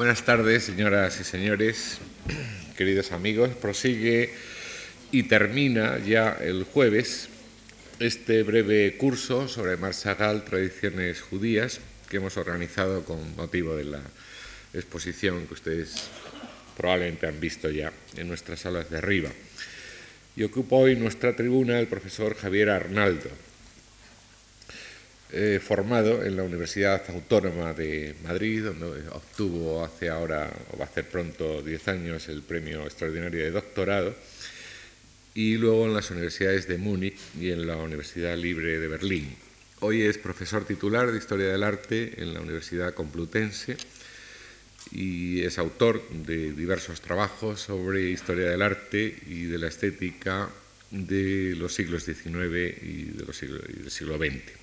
Buenas tardes, señoras y señores, queridos amigos. Prosigue y termina ya el jueves este breve curso sobre Marshall, tradiciones judías, que hemos organizado con motivo de la exposición que ustedes probablemente han visto ya en nuestras salas de arriba. Y ocupa hoy nuestra tribuna el profesor Javier Arnaldo, eh, formado en la Universidad Autónoma de Madrid, donde obtuvo hace ahora, o va a hacer pronto, 10 años, el premio extraordinario de doctorado, y luego en las universidades de Múnich y en la Universidad Libre de Berlín. Hoy es profesor titular de Historia del Arte en la Universidad Complutense y es autor de diversos trabajos sobre historia del arte y de la estética de los siglos XIX y, del siglo XX.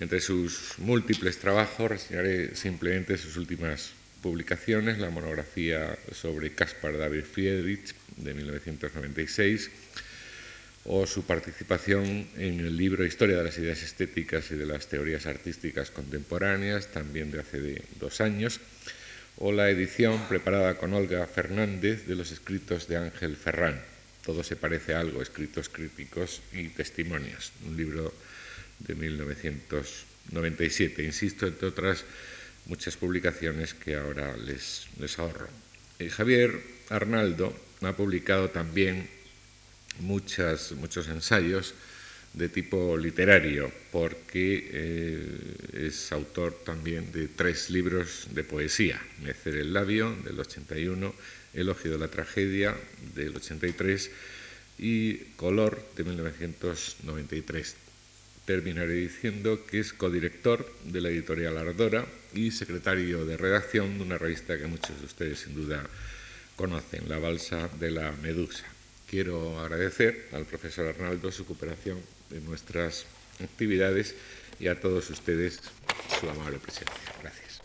Entre sus múltiples trabajos reseñaré simplemente sus últimas publicaciones, la monografía sobre Caspar David Friedrich de 1996 o su participación en el libro Historia de las ideas estéticas y de las teorías artísticas contemporáneas, también de hace dos años, o la edición preparada con Olga Fernández de los escritos de Ángel Ferrán. Todo se parece a algo, escritos críticos y testimonios, un libro de 1997, insisto, entre otras muchas publicaciones que ahora les, les ahorro. Eh, Javier Arnaldo ha publicado también muchas, muchos ensayos de tipo literario, porque eh, es autor también de tres libros de poesía, Mecer el labio del 81, Elogio de la tragedia del 83 y Color de 1993 terminaré diciendo que es codirector de la editorial Ardora y secretario de redacción de una revista que muchos de ustedes sin duda conocen, La Balsa de la Medusa. Quiero agradecer al profesor Arnaldo su cooperación en nuestras actividades y a todos ustedes su amable presencia. Gracias.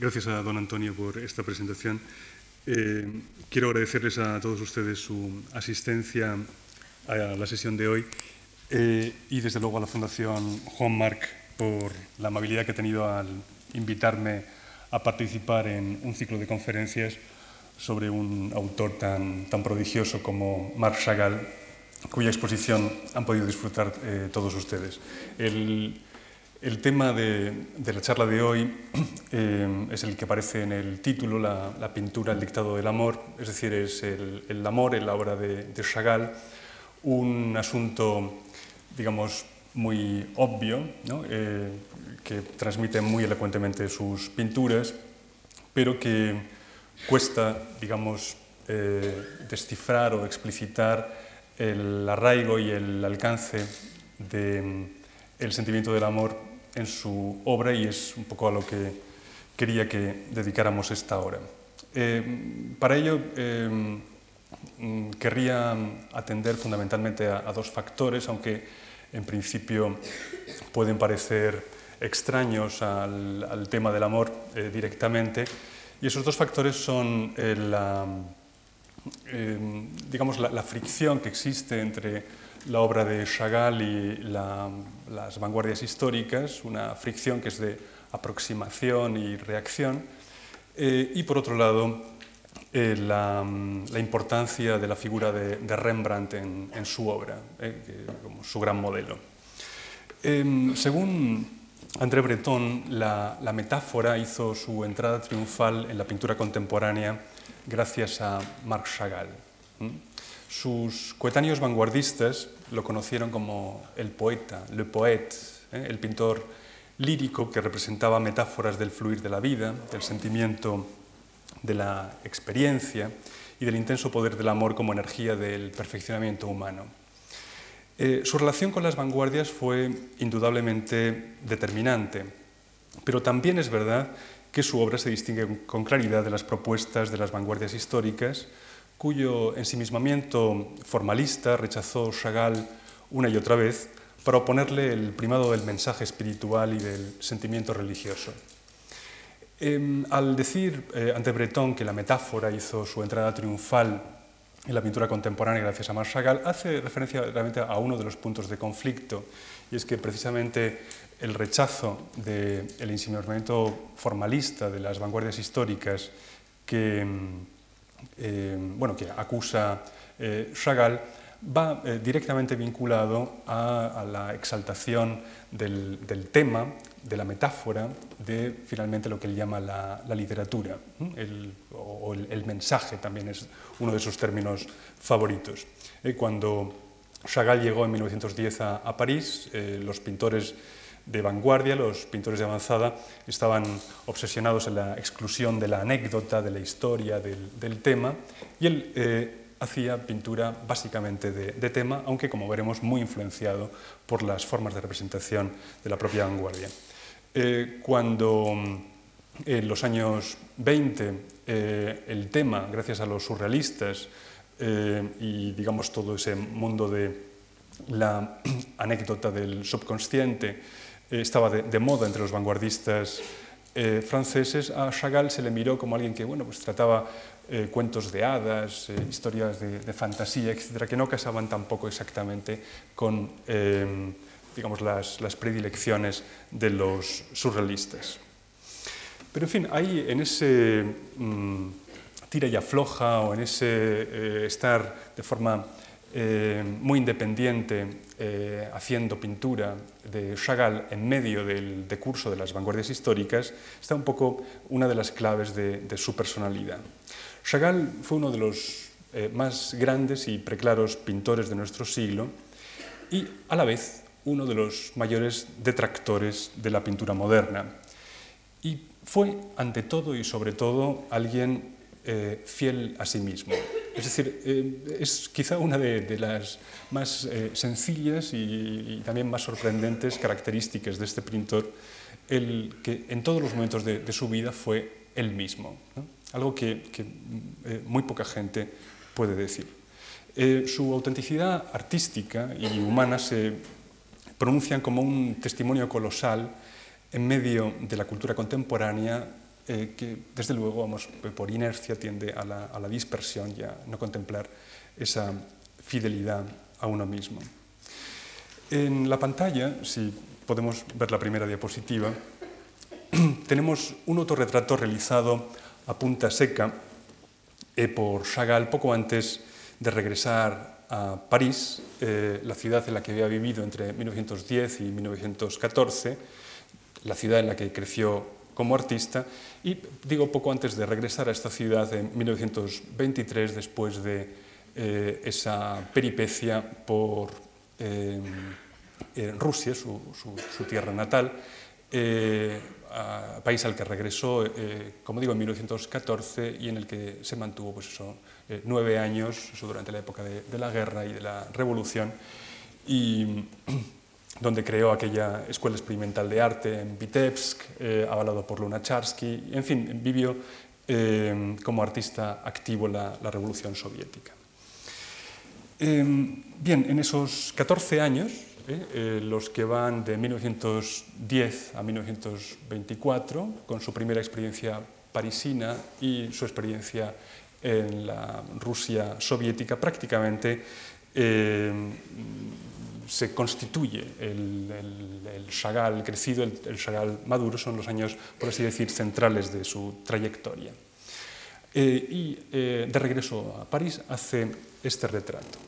Gracias a don Antonio por esta presentación. Eh, quiero agradecerles a todos ustedes su asistencia a la sesión de hoy eh, y desde luego a la Fundación Juan Marc por la amabilidad que ha tenido al invitarme a participar en un ciclo de conferencias sobre un autor tan, tan prodigioso como Marc Chagall, cuya exposición han podido disfrutar eh, todos ustedes. El tema de, la charla de hoy eh, es el que aparece en el título, la, pintura El dictado del amor, es decir, es el, amor en la obra de, Chagall, un asunto, digamos, muy obvio, eh, que transmite muy elocuentemente sus pinturas, pero que cuesta, digamos, eh, descifrar o explicitar el arraigo y el alcance del sentimiento del amor en su obra y es un poco a lo que quería que dedicáramos esta hora. Eh, para ello eh, mm, querría atender fundamentalmente a, dos factores, aunque en principio pueden parecer extraños al, tema del amor eh, directamente. Y esos dos factores son digamos, la fricción que existe entre la obra de Chagall y las vanguardias históricas, una fricción que es de aproximación y reacción, eh, y por otro lado eh, la, importancia de la figura de, Rembrandt en, su obra, eh, como su gran modelo. Em, según André Breton, la, metáfora hizo su entrada triunfal en la pintura contemporánea gracias a Marc Chagall. Sus coetáneos vanguardistas lo conocieron como el poeta, le poète, ¿eh? el pintor lírico que representaba metáforas del fluir de la vida, del sentimiento de la experiencia y del intenso poder del amor como energía del perfeccionamiento humano. Eh, su relación con las vanguardias fue indudablemente determinante, pero también es verdad que su obra se distingue con claridad de las propuestas de las vanguardias históricas, cuyo ensimismamiento formalista rechazó Chagall una y otra vez para oponerle el primado del mensaje espiritual y del sentimiento religioso. Em, al decir eh, ante Breton que la metáfora hizo su entrada triunfal en la pintura contemporánea gracias a Marc Chagall, hace referencia realmente a uno de los puntos de conflicto, y es que precisamente el rechazo del de formalista de las vanguardias históricas que, eh, bueno, que acusa eh, Chagall va eh, directamente vinculado a, la exaltación del, tema, de la metáfora, de finalmente lo que él llama la, literatura. El, o el, mensaje también es uno de sus términos favoritos. Eh, cuando Chagall llegó en 1910 a, París, los pintores de vanguardia, los pintores de avanzada, estaban obsesionados en la exclusión de la anécdota, de la historia, del, tema, y él hacía pintura básicamente de, tema, aunque como veremos muy influenciado por las formas de representación de la propia vanguardia. Eh, cuando mm, en los años 20 eh, el tema, gracias a los surrealistas eh, y digamos todo ese mundo de la anécdota del subconsciente, estaba de, moda entre los vanguardistas franceses, a Chagall se le miró como alguien que bueno, pues trataba eh, cuentos de hadas, eh, historias de, fantasía, etcétera, que no casaban tampoco exactamente con eh, digamos, las, predilecciones de los surrealistas. Pero en fin, ahí en ese mm, tira y afloja o en ese estar de forma muy independiente haciendo pintura de Chagall en medio del decurso de las vanguardias históricas, está un poco una de las claves de su personalidad. Chagall fue uno de los eh, más grandes y preclaros pintores de nuestro siglo y a la vez uno de los mayores detractores de la pintura moderna. Y fue, ante todo y sobre todo, alguien eh, fiel a sí mismo. Es decir, eh, es quizá una de, las más sencillas y, también más sorprendentes características de este pintor, el que en todos los momentos de, su vida fue él mismo algo que, eh, muy poca gente puede decir. Eh, su autenticidad artística y humana se pronuncian como un testimonio colosal en medio de la cultura contemporánea eh, que, desde luego, vamos, por inercia tiende a la, a la dispersión y a no contemplar esa fidelidad a uno mismo. En la pantalla, si podemos ver la primera diapositiva, tenemos un autorretrato realizado a punta seca eh, por Chagall poco antes de regresar a París, eh, la ciudad en la que había vivido entre 1910 y 1914, la ciudad en la que creció como artista, y digo poco antes de regresar a esta ciudad en 1923, después de eh, esa peripecia por Rusia, su, su, tierra natal, país al que regresó, eh, como digo, en 1914 y en el que se mantuvo pues eso, eh, nueve años, eso durante la época de, la guerra y de la revolución, y donde creó aquella escuela experimental de arte en Vitebsk, eh, avalado por Lunacharsky, en fin, vivió como artista activo la, revolución soviética. bien, en esos 14 años, ¿eh? Eh, los que van de 1910 a 1924, con su primera experiencia parisina y su experiencia en la Rusia soviética, prácticamente eh, se constituye el, el, Chagall crecido, el, el, Chagall maduro, son los años, por así decir, centrales de su trayectoria. y de regreso a París hace este retrato.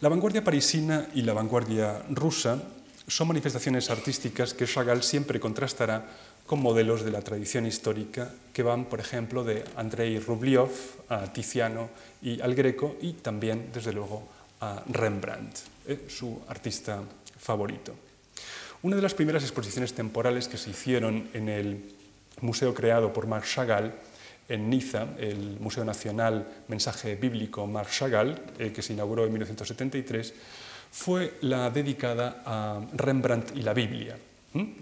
La vanguardia parisina y la vanguardia rusa son manifestaciones artísticas que Chagall siempre contrastará con modelos de la tradición histórica que van, por ejemplo, de Andrei Rublev a Tiziano y al Greco y también, desde luego, Rembrandt, eh, su artista favorito. Una de las primeras exposiciones temporales que se hicieron en el museo creado por Marc Chagall en Niza, el Museo Nacional Mensaje Bíblico Marc Chagall, eh, que se inauguró en 1973, fue la dedicada a Rembrandt y la Biblia.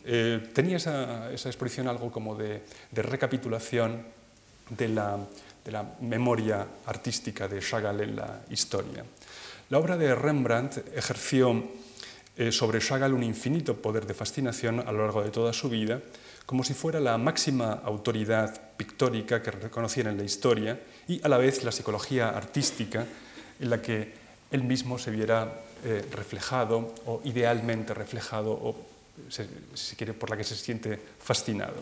Eh, tenía esa, exposición algo como de, recapitulación de la, memoria artística de Chagall en la historia. La obra de Rembrandt ejerció eh, sobre Chagall un infinito poder de fascinación a lo largo de toda su vida, como si fuera la máxima autoridad pictórica que reconociera en la historia y a la vez la psicología artística en la que él mismo se viera eh, reflejado o idealmente reflejado o si quiere por la que se siente fascinado.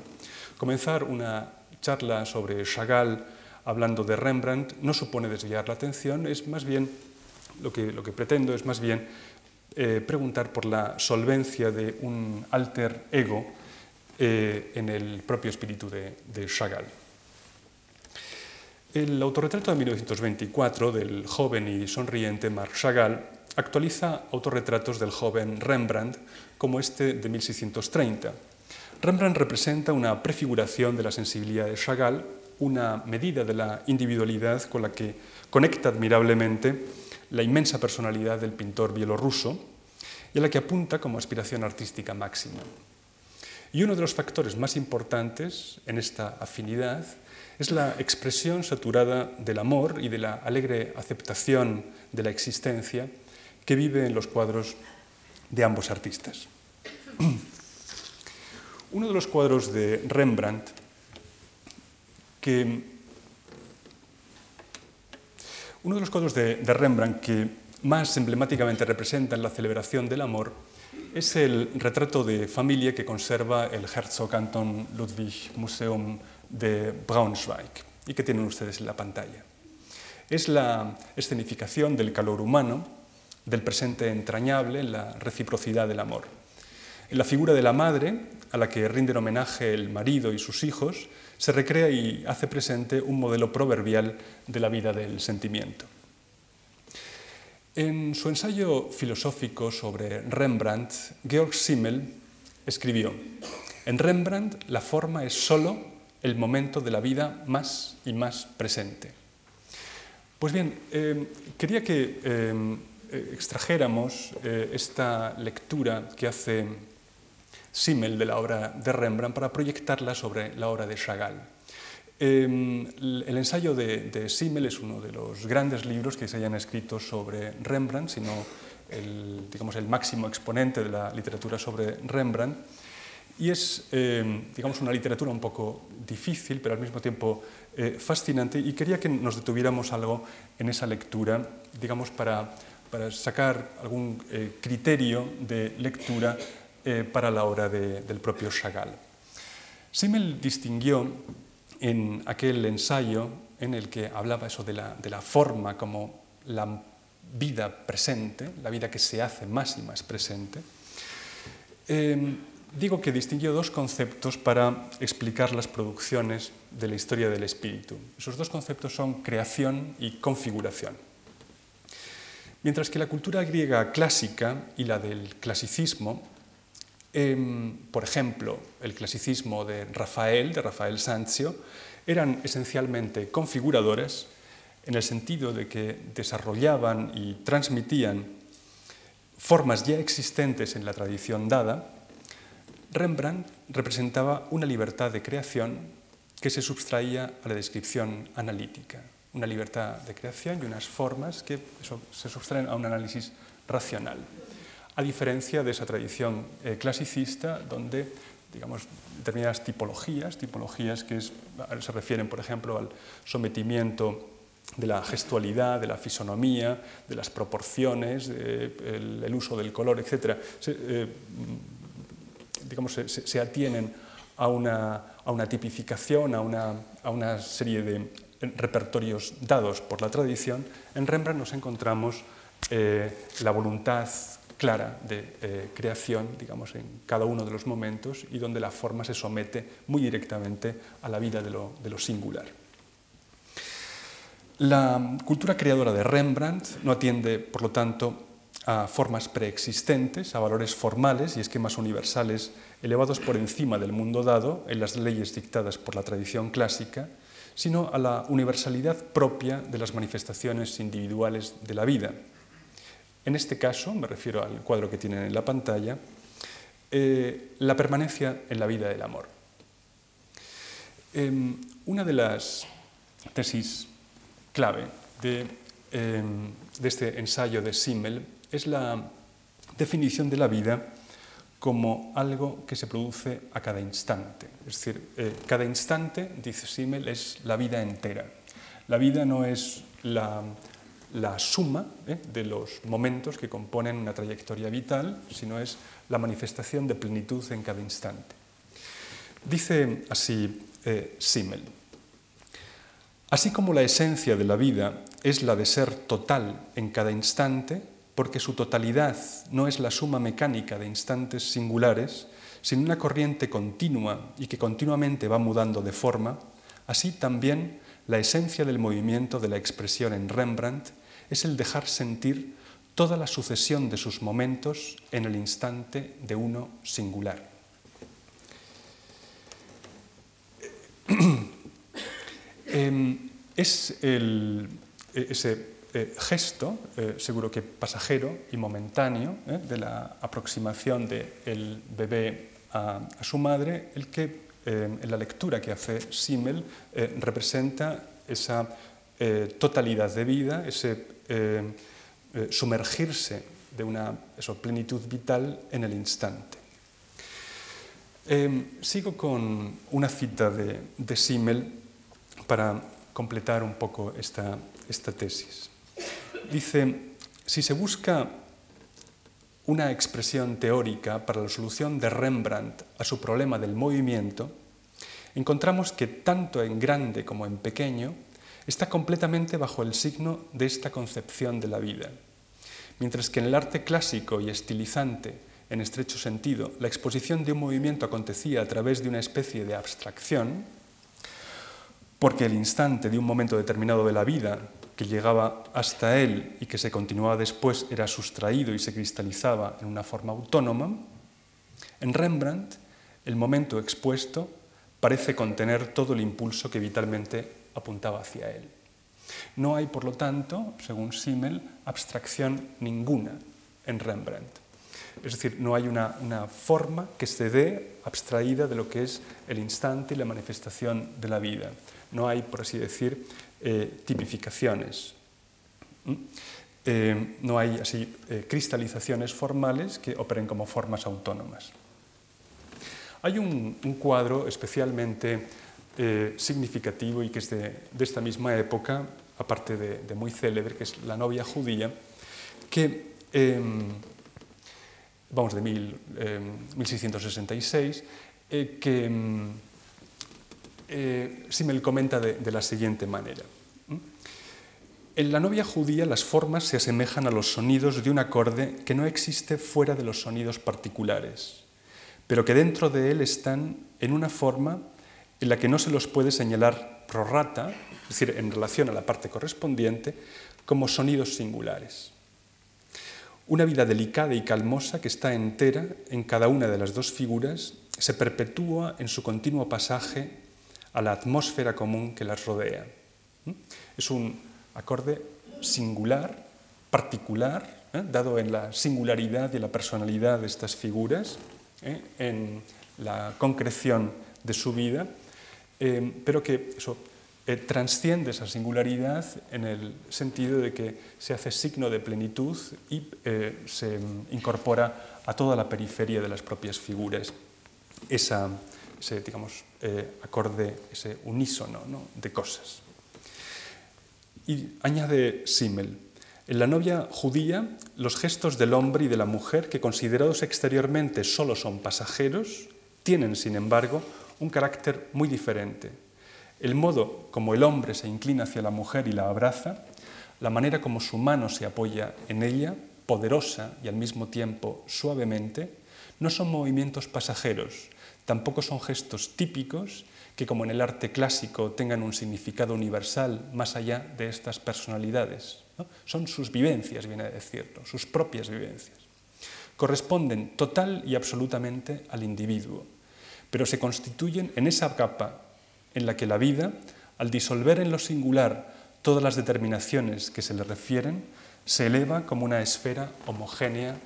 Comenzar una charla sobre Chagall hablando de Rembrandt no supone desviar la atención, es más bien lo que, pretendo es más bien eh, preguntar por la solvencia de un alter ego eh, en el propio espíritu de, de Chagall. El autorretrato de 1924 del joven y sonriente Marc Chagall actualiza autorretratos del joven Rembrandt como este de 1630. Rembrandt representa una prefiguración de la sensibilidad de Chagall, una medida de la individualidad con la que conecta admirablemente la inmensa personalidad del pintor bielorruso y a la que apunta como aspiración artística máxima. Y uno de los factores más importantes en esta afinidad es la expresión saturada del amor y de la alegre aceptación de la existencia que vive en los cuadros de ambos artistas. Uno de los cuadros de Rembrandt que uno de los cuadros de, de Rembrandt que más emblemáticamente representan la celebración del amor es el retrato de familia que conserva el Herzog Anton Ludwig Museum de Braunschweig y que tienen ustedes en la pantalla. Es la escenificación del calor humano, del presente entrañable en la reciprocidad del amor. En la figura de la madre, a la que rinden homenaje el marido y sus hijos, se recrea y hace presente un modelo proverbial de la vida del sentimiento. En su ensayo filosófico sobre Rembrandt, Georg Simmel escribió, en Rembrandt la forma es sólo el momento de la vida más y más presente. Pues bien, eh, quería que eh, extrajéramos eh, esta lectura que hace Simmel de la obra de Rembrandt para proyectarla sobre la obra de Chagall. Em, el ensayo de, Simmel es uno de los grandes libros que se hayan escrito sobre Rembrandt, sino el, digamos, el máximo exponente de la literatura sobre Rembrandt. Y es, em, digamos, una literatura un poco difícil, pero al mismo tiempo eh, fascinante. Y quería que nos detuviéramos algo en esa lectura, digamos, para, para sacar algún eh, criterio de lectura eh, para la obra de, del propio Chagall. Simmel distinguió en aquel ensayo en el que hablaba eso de la, forma como la vida presente, la vida que se hace más y más presente, eh, digo que distinguió dos conceptos para explicar las producciones de la historia del espíritu. Esos dos conceptos son creación y configuración. Mientras que la cultura griega clásica y la del clasicismo por ejemplo, el clasicismo de Rafael, de Rafael Sanzio, eran esencialmente configuradores en el sentido de que desarrollaban y transmitían formas ya existentes en la tradición dada, Rembrandt representaba una libertad de creación que se sustraía a la descripción analítica, una libertad de creación y unas formas que se sustraen a un análisis racional a diferencia de esa tradición eh, clasicista donde digamos, determinadas tipologías, tipologías que se refieren, por ejemplo, al sometimiento de la gestualidad, de la fisonomía, de las proporciones, el, uso del color, etc., se, eh, digamos, se, atienen a una, a una tipificación, a una, a una, serie de repertorios dados por la tradición, en Rembrandt nos encontramos eh, la voluntad clara de eh, creación, digamos, en cada uno de los momentos y donde la forma se somete muy directamente a la vida de lo, de lo singular. La cultura creadora de Rembrandt no atiende, por lo tanto, a formas preexistentes, a valores formales y esquemas universales elevados por encima del mundo dado en las leyes dictadas por la tradición clásica, sino a la universalidad propia de las manifestaciones individuales de la vida, en este caso, me refiero al cuadro que tienen en la pantalla, eh, la permanencia en la vida del amor. Em, una de las tesis clave de, em, de, este ensayo de Simmel es la definición de la vida como algo que se produce a cada instante. Es decir, eh, cada instante, dice Simmel, es la vida entera. La vida no es la, suma eh, de los momentos que componen una trayectoria vital, sino es la manifestación de plenitud en cada instante. Dice así eh, Simmel, así como la esencia de la vida es la de ser total en cada instante, porque su totalidad no es la suma mecánica de instantes singulares, sino una corriente continua y que continuamente va mudando de forma, así también la esencia del movimiento de la expresión en Rembrandt es el dejar sentir toda la sucesión de sus momentos en el instante de uno singular. Em, es ese eh, gesto, eh, seguro que pasajero y momentáneo, de la aproximación del bebé a, su madre, el que en la lectura que hace Simmel representa esa totalidad de vida, ese sumergirse de una plenitud vital en el instante. sigo con una cita de, de Simmel para completar un poco esta tesis. Dice, si se busca una expresión teórica para la solución de Rembrandt a su problema del movimiento, encontramos que tanto en grande como en pequeño está completamente bajo el signo de esta concepción de la vida. Mientras que en el arte clásico y estilizante, en estrecho sentido, la exposición de un movimiento acontecía a través de una especie de abstracción, porque el instante de un momento determinado de la vida que llegaba hasta él y que se continuaba después era sustraído y se cristalizaba en una forma autónoma, en Rembrandt el momento expuesto parece contener todo el impulso que vitalmente apuntaba hacia él. No hay, por lo tanto, según Simmel, abstracción ninguna en Rembrandt. Es decir, no hay una, una, forma que se dé abstraída de lo que es el instante y la manifestación de la vida. No hay, por así decir, eh, tipificaciones. Eh, no hay así eh, cristalizaciones formales que operen como formas autónomas. Hay un, cuadro especialmente significativo y que es de, esta misma época, aparte de, muy célebre, que es La novia judía, que, em, vamos, de 1666, que em, eh, Simmel comenta de, la siguiente manera. En la novia judía las formas se asemejan a los sonidos de un acorde que no existe fuera de los sonidos particulares, pero que dentro de él están en una forma en la que no se los puede señalar prorata, es decir, en relación a la parte correspondiente, como sonidos singulares. Una vida delicada y calmosa que está entera en cada una de las dos figuras se perpetúa en su continuo pasaje a la atmósfera común que las rodea. Es un acorde singular, particular, ¿eh? dado en la singularidad y la personalidad de estas figuras, ¿eh? en la concreción de su vida, eh, pero que eso, transciende esa singularidad en el sentido de que se hace signo de plenitud y se incorpora a toda la periferia de las propias figuras esa, ese digamos, eh, acorde, ese unísono de cosas. Y añade Simmel, en la novia judía, los gestos del hombre y de la mujer, que considerados exteriormente solo son pasajeros, tienen, sin embargo, un carácter muy diferente. El modo como el hombre se inclina hacia la mujer y la abraza, la manera como su mano se apoya en ella, poderosa y al mismo tiempo suavemente, no son movimientos pasajeros, Tampoco son gestos típicos que, como en el arte clásico, tengan un significado universal más allá de estas personalidades. Son sus vivencias, viene a decirlo, sus propias vivencias. Corresponden total y absolutamente al individuo, pero se constituyen en esa capa en la que la vida, al disolver en lo singular todas las determinaciones que se le refieren, se eleva como una esfera homogénea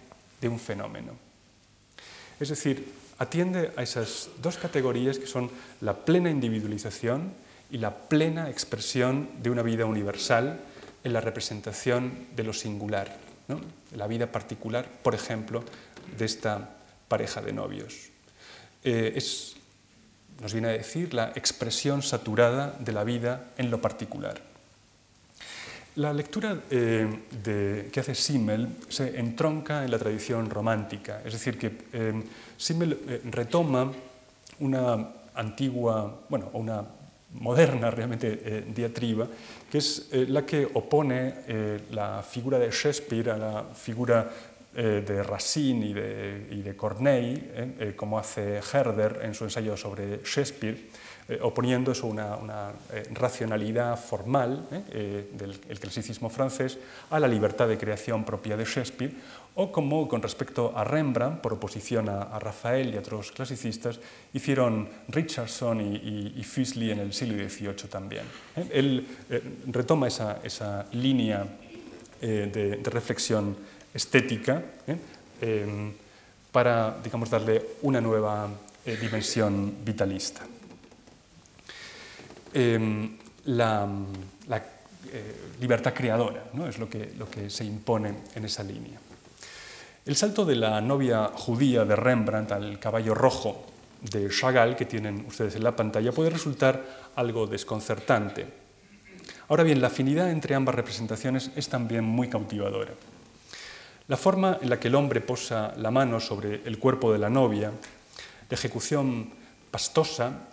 de un fenómeno. Es decir, atiende a esas dos categorías que son la plena individualización y la plena expresión de una vida universal en la representación de lo singular, la vida particular, por ejemplo, de esta pareja de novios. Es, nos viene a decir, la expresión saturada de la vida en lo particular. La lectura de, que hace Simmel se entronca en la tradición romántica, es decir, que Simmel retoma una antigua, bueno, una moderna realmente eh, diatriba, que es eh, la que opone eh, la figura de Shakespeare a la figura de Racine y de, y de Corneille, como hace Herder en su ensayo sobre Shakespeare, oponiendo eso una, una racionalidad formal del clasicismo francés a la libertad de creación propia de Shakespeare, o como con respecto a Rembrandt, por oposición a, Rafael y a otros clasicistas, hicieron Richardson y, y, en el siglo XVIII también. ¿eh? Él eh, retoma esa, esa línea eh, de, reflexión estética em, para, digamos, darle una nueva dimensión vitalista. Em, la, libertad creadora ¿no? es lo que, lo que se impone en esa línea. El salto de la novia judía de Rembrandt al caballo rojo de Chagall, que tienen ustedes en la pantalla, puede resultar algo desconcertante. Ahora bien, la afinidad entre ambas representaciones es también muy cautivadora. La forma en la que el hombre posa la mano sobre el cuerpo de la novia, de ejecución pastosa,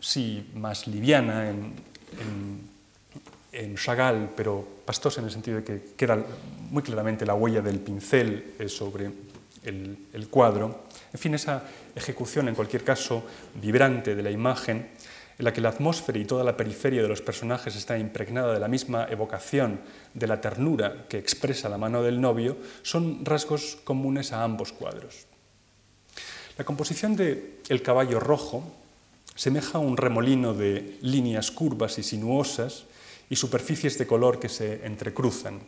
sí más liviana en, en Chagall, pero pastosa en el sentido de que queda muy claramente la huella del pincel eh, sobre el, cuadro. En fin, esa ejecución, en cualquier caso, vibrante de la imagen, en la que la atmósfera y toda la periferia de los personajes está impregnada de la misma evocación de la ternura que expresa la mano del novio, son rasgos comunes a ambos cuadros. La composición de El caballo rojo semeja a un remolino de líneas curvas y sinuosas y superficies de color que se entrecruzan.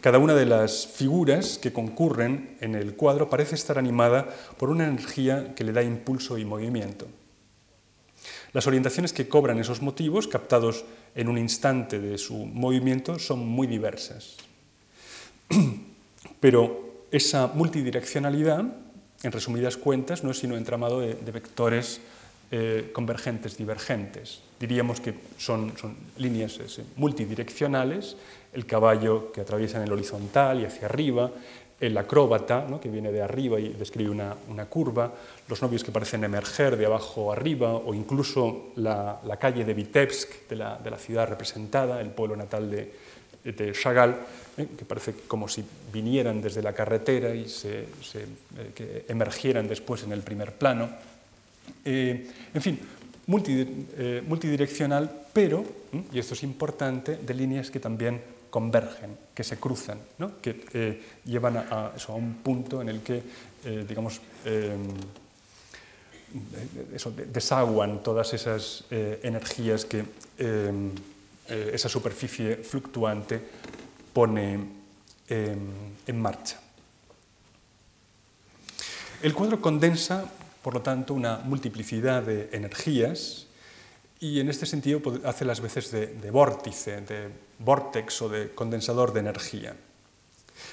Cada una de las figuras que concurren en el cuadro parece estar animada por una energía que le da impulso y movimiento. Las orientaciones que cobran esos motivos, captados en un instante de su movimiento, son muy diversas. Pero esa multidireccionalidad, en resumidas cuentas, no es sino entramado de, vectores eh, convergentes, divergentes. Diríamos que son, líneas multidireccionales, el caballo que atraviesa en el horizontal y hacia arriba, el acróbata, que viene de arriba y describe una, curva, los novios que parecen emerger de abajo arriba, o incluso la, calle de Vitebsk, de la, ciudad representada, el pueblo natal de, de Chagall, ¿eh? que parece como si vinieran desde la carretera y se, eh, que emergieran después en el primer plano. Eh, en fin, eh, multidireccional, pero, y esto es importante, de líneas que también convergen, que se cruzan, que eh, llevan a, un punto en el que, digamos, desaguan todas esas energías que esa superficie fluctuante pone en marcha. El cuadro condensa por lo tanto, una multiplicidad de energías y en este sentido hace las veces de, vórtice, de vórtex o de condensador de energía.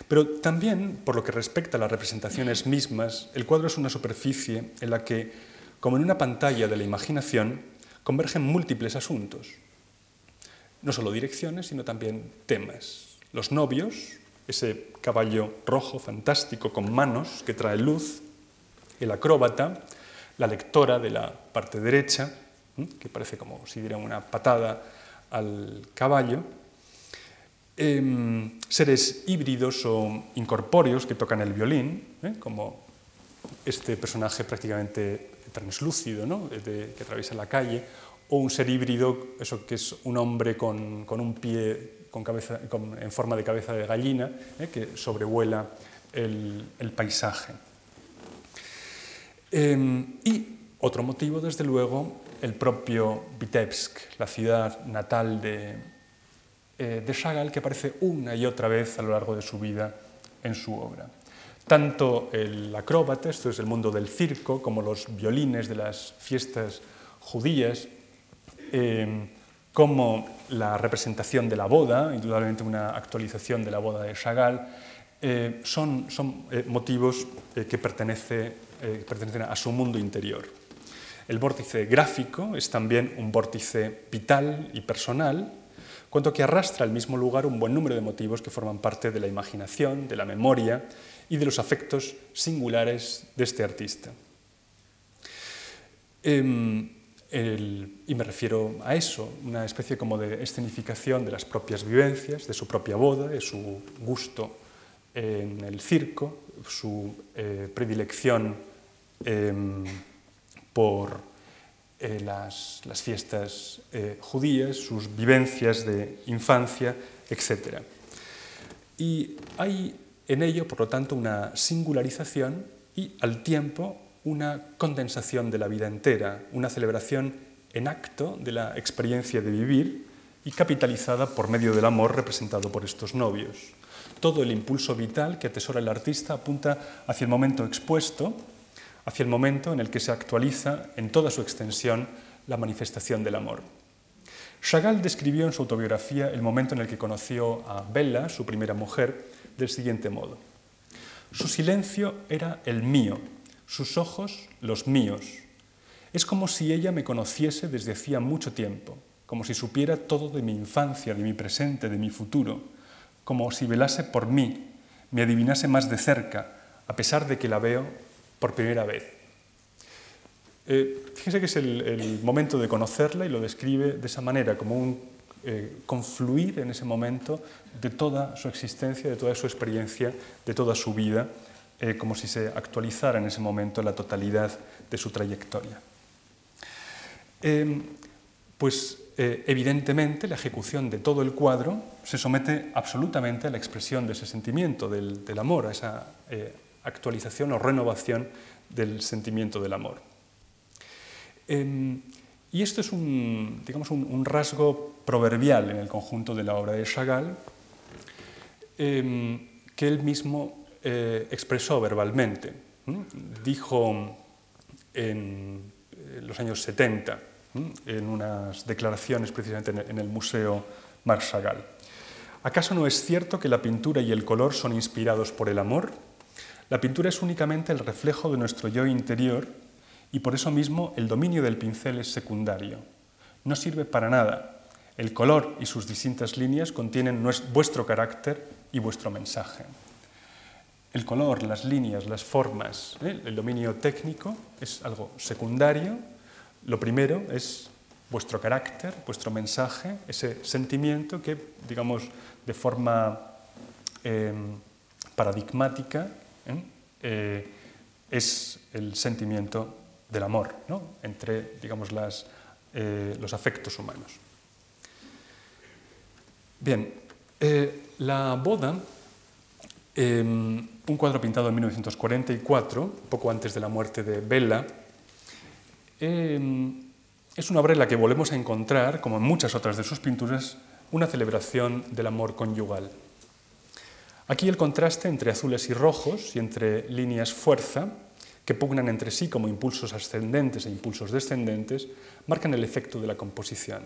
Pero también, por lo que respecta a las representaciones mismas, el cuadro es una superficie en la que, como en una pantalla de la imaginación, convergen múltiples asuntos. No solo direcciones, sino también temas. Los novios, ese caballo rojo fantástico con manos que trae luz, el acróbata, la lectora de la parte derecha, que parece como si diera una patada al caballo, em, seres híbridos o incorpóreos que tocan el violín, ¿eh? como este personaje prácticamente translúcido que atraviesa la calle, o un ser híbrido, eso que es un hombre con, un pie con cabeza, en forma de cabeza de gallina, ¿eh? que sobrevuela el paisaje. Em, y otro motivo, desde luego, el propio Vitebsk, la ciudad natal de, eh, de Chagall, que aparece una y otra vez a lo largo de su vida en su obra. Tanto el acróbata, esto es el mundo del circo, como los violines de las fiestas judías, em, como la representación de la boda, indudablemente una actualización de la boda de Chagall, eh, son, son eh, motivos que eh, pertenecen a su mundo interior. El vórtice gráfico es también un vórtice vital y personal, cuanto que arrastra al mismo lugar un buen número de motivos que forman parte de la imaginación, de la memoria y de los afectos singulares de este artista. Em, y me refiero a eso, una especie como de escenificación de las propias vivencias, de su propia boda, de su gusto en el circo, su eh, predilección em, por eh, las, fiestas eh, judías, sus vivencias de infancia, etc. Y hay en ello, por lo tanto, una singularización y al tiempo una condensación de la vida entera, una celebración en acto de la experiencia de vivir y capitalizada por medio del amor representado por estos novios. Todo el impulso vital que atesora el artista apunta hacia el momento expuesto, hacia el momento en el que se actualiza en toda su extensión la manifestación del amor. Chagall describió en su autobiografía el momento en el que conoció a Bella, su primera mujer, del siguiente modo. Su silencio era el mío, sus ojos los míos. Es como si ella me conociese desde hacía mucho tiempo, como si supiera todo de mi infancia, de mi presente, de mi futuro, como si velase por mí, me adivinase más de cerca, a pesar de que la veo por primera vez. Eh, fíjese que es el, momento de conocerla y lo describe de esa manera, como un eh, confluir en ese momento de toda su existencia, de toda su experiencia, de toda su vida, eh, como si se actualizara en ese momento la totalidad de su trayectoria. Em, pues eh, evidentemente la ejecución de todo el cuadro se somete absolutamente a la expresión de ese sentimiento del, amor, a esa actualización o renovación del sentimiento del amor. Em, y esto es un, digamos, un, rasgo proverbial en el conjunto de la obra de Chagall, em, que él mismo eh, expresó verbalmente. Dijo en los años 70, en unas declaraciones precisamente en el Museo Marc Chagall. ¿Acaso no es cierto que la pintura y el color son inspirados por el amor? La pintura es únicamente el reflejo de nuestro yo interior y por eso mismo el dominio del pincel es secundario. No sirve para nada. El color y sus distintas líneas contienen vuestro carácter y vuestro mensaje. El color, las líneas, las formas, ¿eh? el dominio técnico es algo secundario. Lo primero es vuestro carácter, vuestro mensaje, ese sentimiento que, digamos, de forma em, paradigmática, ¿eh? Eh, es el sentimiento del amor entre, digamos, las, los afectos humanos. Bien, la boda Em, un cuadro pintado en 1944, poco antes de la muerte de Bella. Em, es una obra en la que volvemos a encontrar, como en muchas otras de sus pinturas, una celebración del amor conyugal. Aquí el contraste entre azules y rojos y entre líneas fuerza, que pugnan entre sí como impulsos ascendentes e impulsos descendentes, marcan el efecto de la composición.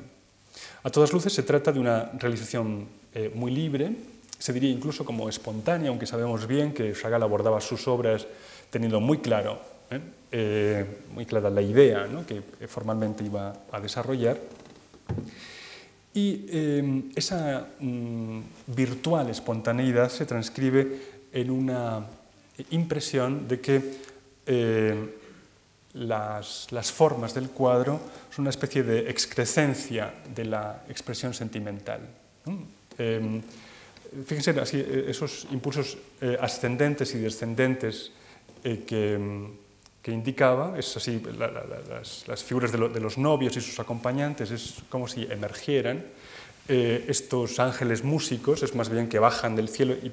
A todas luces se trata de una realización eh, muy libre, se diría incluso como espontánea, aunque sabemos bien que Chagall abordaba sus obras teniendo muy claro, ¿eh? Eh, muy clara la idea que formalmente iba a desarrollar. Y eh, esa mm, virtual espontaneidad se transcribe en una impresión de que las, las, formas del cuadro son una especie de excrescencia de la expresión sentimental fíjense así, eh, esos impulsos eh, ascendentes y descendentes eh, que, que, indicaba, es así, las, figuras de, los novios y sus acompañantes, es como si emergieran. estos ángeles músicos es más bien que bajan del cielo y,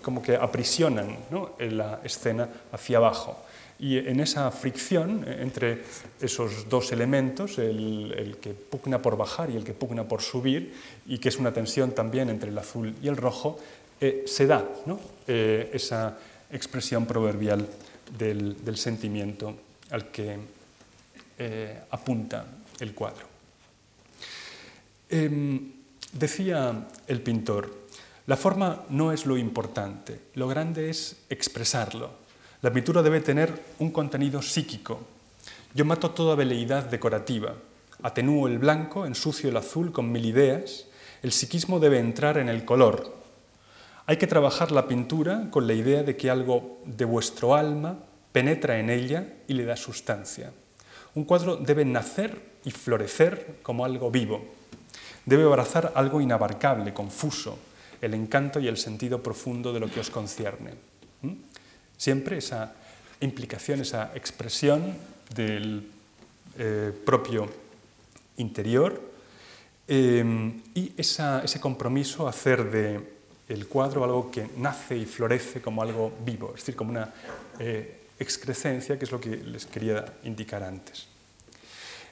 como que aprisionan en la escena hacia abajo. Y en esa fricción entre esos dos elementos, el, que pugna por bajar y el que pugna por subir, y que es una tensión también entre el azul y el rojo, eh, se da eh, esa expresión proverbial del, sentimiento al que eh, apunta el cuadro. Em, decía el pintor, la forma no es lo importante, lo grande es expresarlo La pintura debe tener un contenido psíquico. Yo mato toda veleidad decorativa, atenúo el blanco, ensucio el azul con mil ideas. El psiquismo debe entrar en el color. Hay que trabajar la pintura con la idea de que algo de vuestro alma penetra en ella y le da sustancia. Un cuadro debe nacer y florecer como algo vivo. Debe abrazar algo inabarcable, confuso, el encanto y el sentido profundo de lo que os concierne. ¿Mm? Siempre esa implicación, esa expresión del eh, propio interior eh, y ese compromiso a hacer de el cuadro algo que nace y florece como algo vivo, es decir, como una eh, excrescencia, que es lo que les quería indicar antes.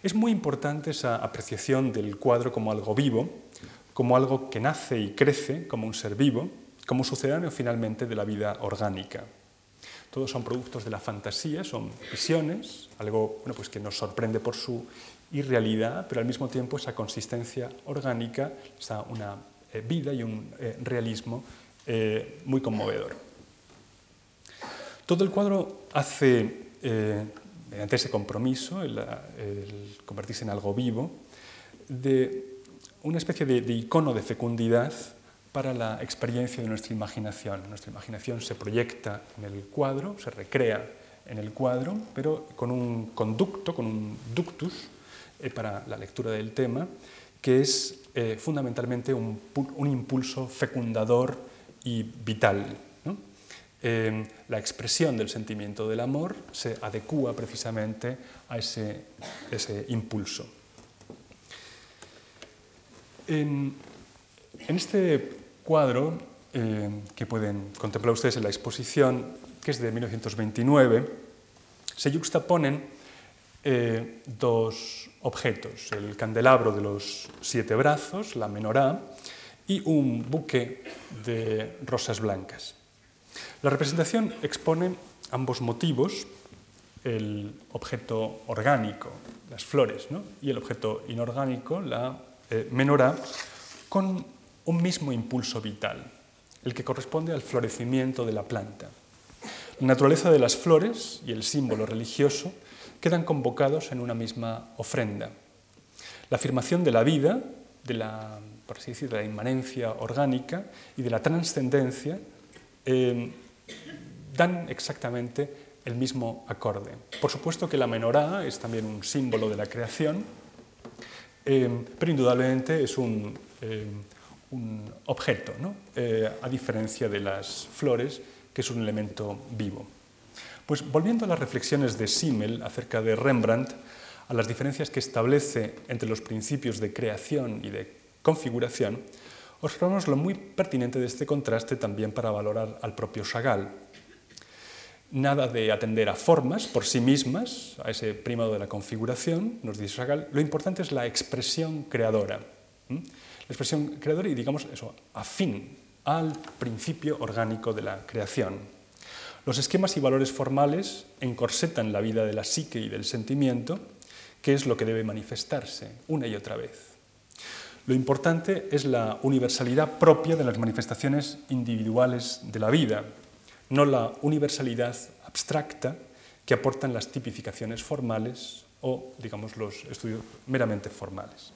Es muy importante esa apreciación del cuadro como algo vivo, como algo que nace y crece como un ser vivo, como sucedáneo finalmente de la vida orgánica. Todos son productos de la fantasía, son visiones, algo bueno, pues que nos sorprende por su irrealidad, pero al mismo tiempo esa consistencia orgánica, esa una vida y un eh, realismo eh, muy conmovedor. Todo el cuadro hace, mediante ese compromiso, el, convertirse en algo vivo, de una especie de icono de fecundidad para la experiencia de nuestra imaginación. Nuestra imaginación se proyecta en el cuadro, se recrea en el cuadro, pero con un conducto, con un ductus para la lectura del tema, que es eh, fundamentalmente un, impulso fecundador y vital. Eh, la expresión del sentimiento del amor se adecúa precisamente a ese, impulso. En, este cuadro, eh, que pueden contemplar ustedes en la exposición, que es de 1929, se yuxtaponen dos objetos, el candelabro de los siete brazos, la menorá, y un buque de rosas blancas. La representación expone ambos motivos, el objeto orgánico, las flores, y el objeto inorgánico, la eh, menorá, con un mismo impulso vital, el que corresponde al florecimiento de la planta. La naturaleza de las flores y el símbolo religioso quedan convocados en una misma ofrenda. La afirmación de la vida, de la, por así de la inmanencia orgánica y de la trascendencia eh, dan exactamente el mismo acorde. Por supuesto que la menorá es también un símbolo de la creación, eh, pero indudablemente es un, eh, objeto, a diferencia de las flores, que es un elemento vivo. Pues volviendo a las reflexiones de Simmel acerca de Rembrandt, a las diferencias que establece entre los principios de creación y de configuración, observamos lo muy pertinente de este contraste también para valorar al propio Chagall. Nada de atender a formas por sí mismas, a ese primado de la configuración, nos dice Chagall, lo importante es la expresión creadora. La expresión creadora y, digamos, eso, afín al principio orgánico de la creación. Los esquemas y valores formales encorsetan la vida de la psique y del sentimiento, que es lo que debe manifestarse una y otra vez. Lo importante es la universalidad propia de las manifestaciones individuales de la vida, no la universalidad abstracta que aportan las tipificaciones formales o, digamos, los estudios meramente formales.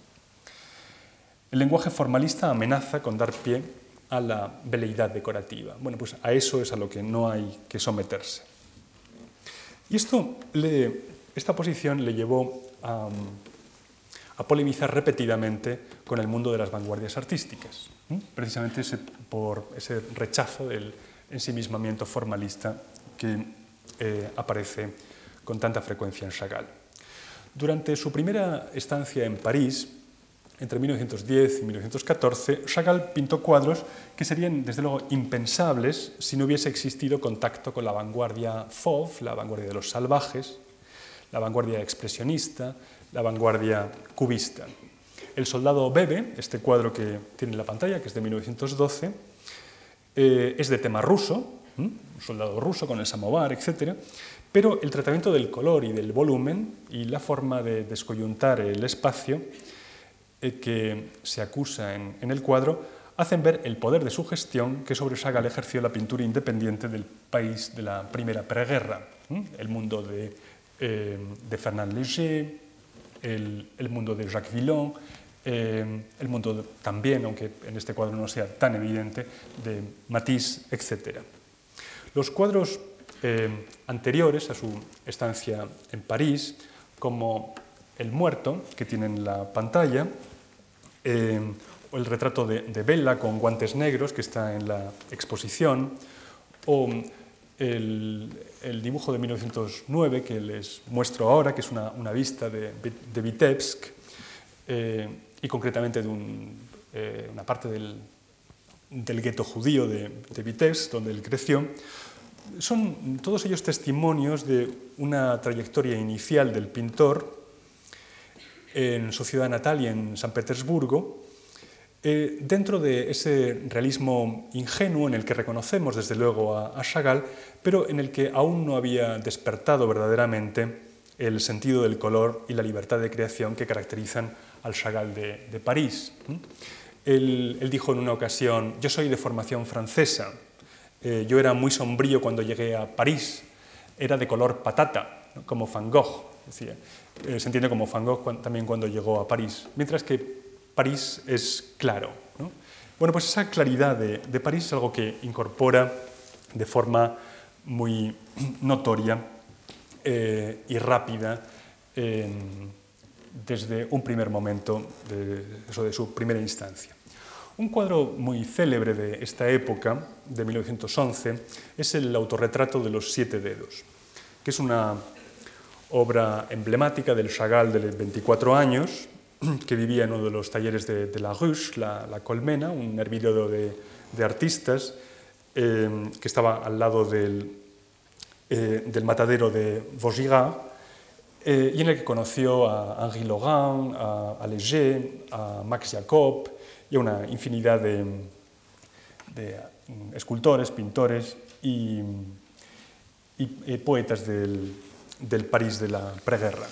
El lenguaje formalista amenaza con dar pie a la veleidad decorativa. Bueno, pues a eso es a lo que no hay que someterse. Y esto esta posición le llevó a, polemizar repetidamente con el mundo de las vanguardias artísticas, precisamente por ese rechazo del ensimismamiento formalista que eh, aparece con tanta frecuencia en Chagall. Durante su primera estancia en París, entre 1910 y 1914, Chagall pintó cuadros que serían, desde luego, impensables si no hubiese existido contacto con la vanguardia fauve, la vanguardia de los salvajes, la vanguardia expresionista, la vanguardia cubista. El soldado Bebe, este cuadro que tiene en la pantalla, que es de 1912, eh, es de tema ruso, un soldado ruso con el samovar, etc., pero el tratamiento del color y del volumen y la forma de descoyuntar el espacio que se acusa en, el cuadro hacen ver el poder de su gestión que sobre Chagall ejerció la pintura independiente del país de la primera preguerra, el mundo de, eh, de Fernand Léger, el, mundo de Jacques Villon, eh, el mundo también, aunque en este cuadro no sea tan evidente, de Matisse, etc. Los cuadros eh, anteriores a su estancia en París, como El muerto, que tienen la pantalla, eh, o el retrato de, de, Bella con guantes negros, que está en la exposición, o el, el dibujo de 1909 que les muestro ahora, que es una, una vista de, de Vitebsk, eh, y concretamente de un, eh, una parte del, del gueto judío de, de Vitebsk, donde él creció, son todos ellos testimonios de una trayectoria inicial del pintor en su ciudad natal y en San Petersburgo, eh, dentro de ese realismo ingenuo en el que reconocemos desde luego a, a, Chagall, pero en el que aún no había despertado verdaderamente el sentido del color y la libertad de creación que caracterizan al Chagall de, París. Él, dijo en una ocasión, yo soy de formación francesa, eh, yo era muy sombrío cuando llegué a París, era de color patata, como Van Gogh, decía. Eh, se entiende como Van Gogh también cuando llegó a París, mientras que París es claro. ¿no? Bueno, pues esa claridad de, de, París es algo que incorpora de forma muy notoria eh, y rápida desde un primer momento, de, de su primera instancia. Un cuadro muy célebre de esta época, de 1911, es el autorretrato de los siete dedos, que es una obra emblemática del Chagall de 24 años, que vivía en uno de los talleres de, de la Ruche, la, la, Colmena, un hervidero de, de artistas, eh, que estaba al lado del, eh, del matadero de Vaugirard, eh, y en el que conoció a Henri Laurent, a, a Léger, a Max Jacob, y a una infinidad de, de escultores, pintores y, y, y poetas del, del, París de la preguerra.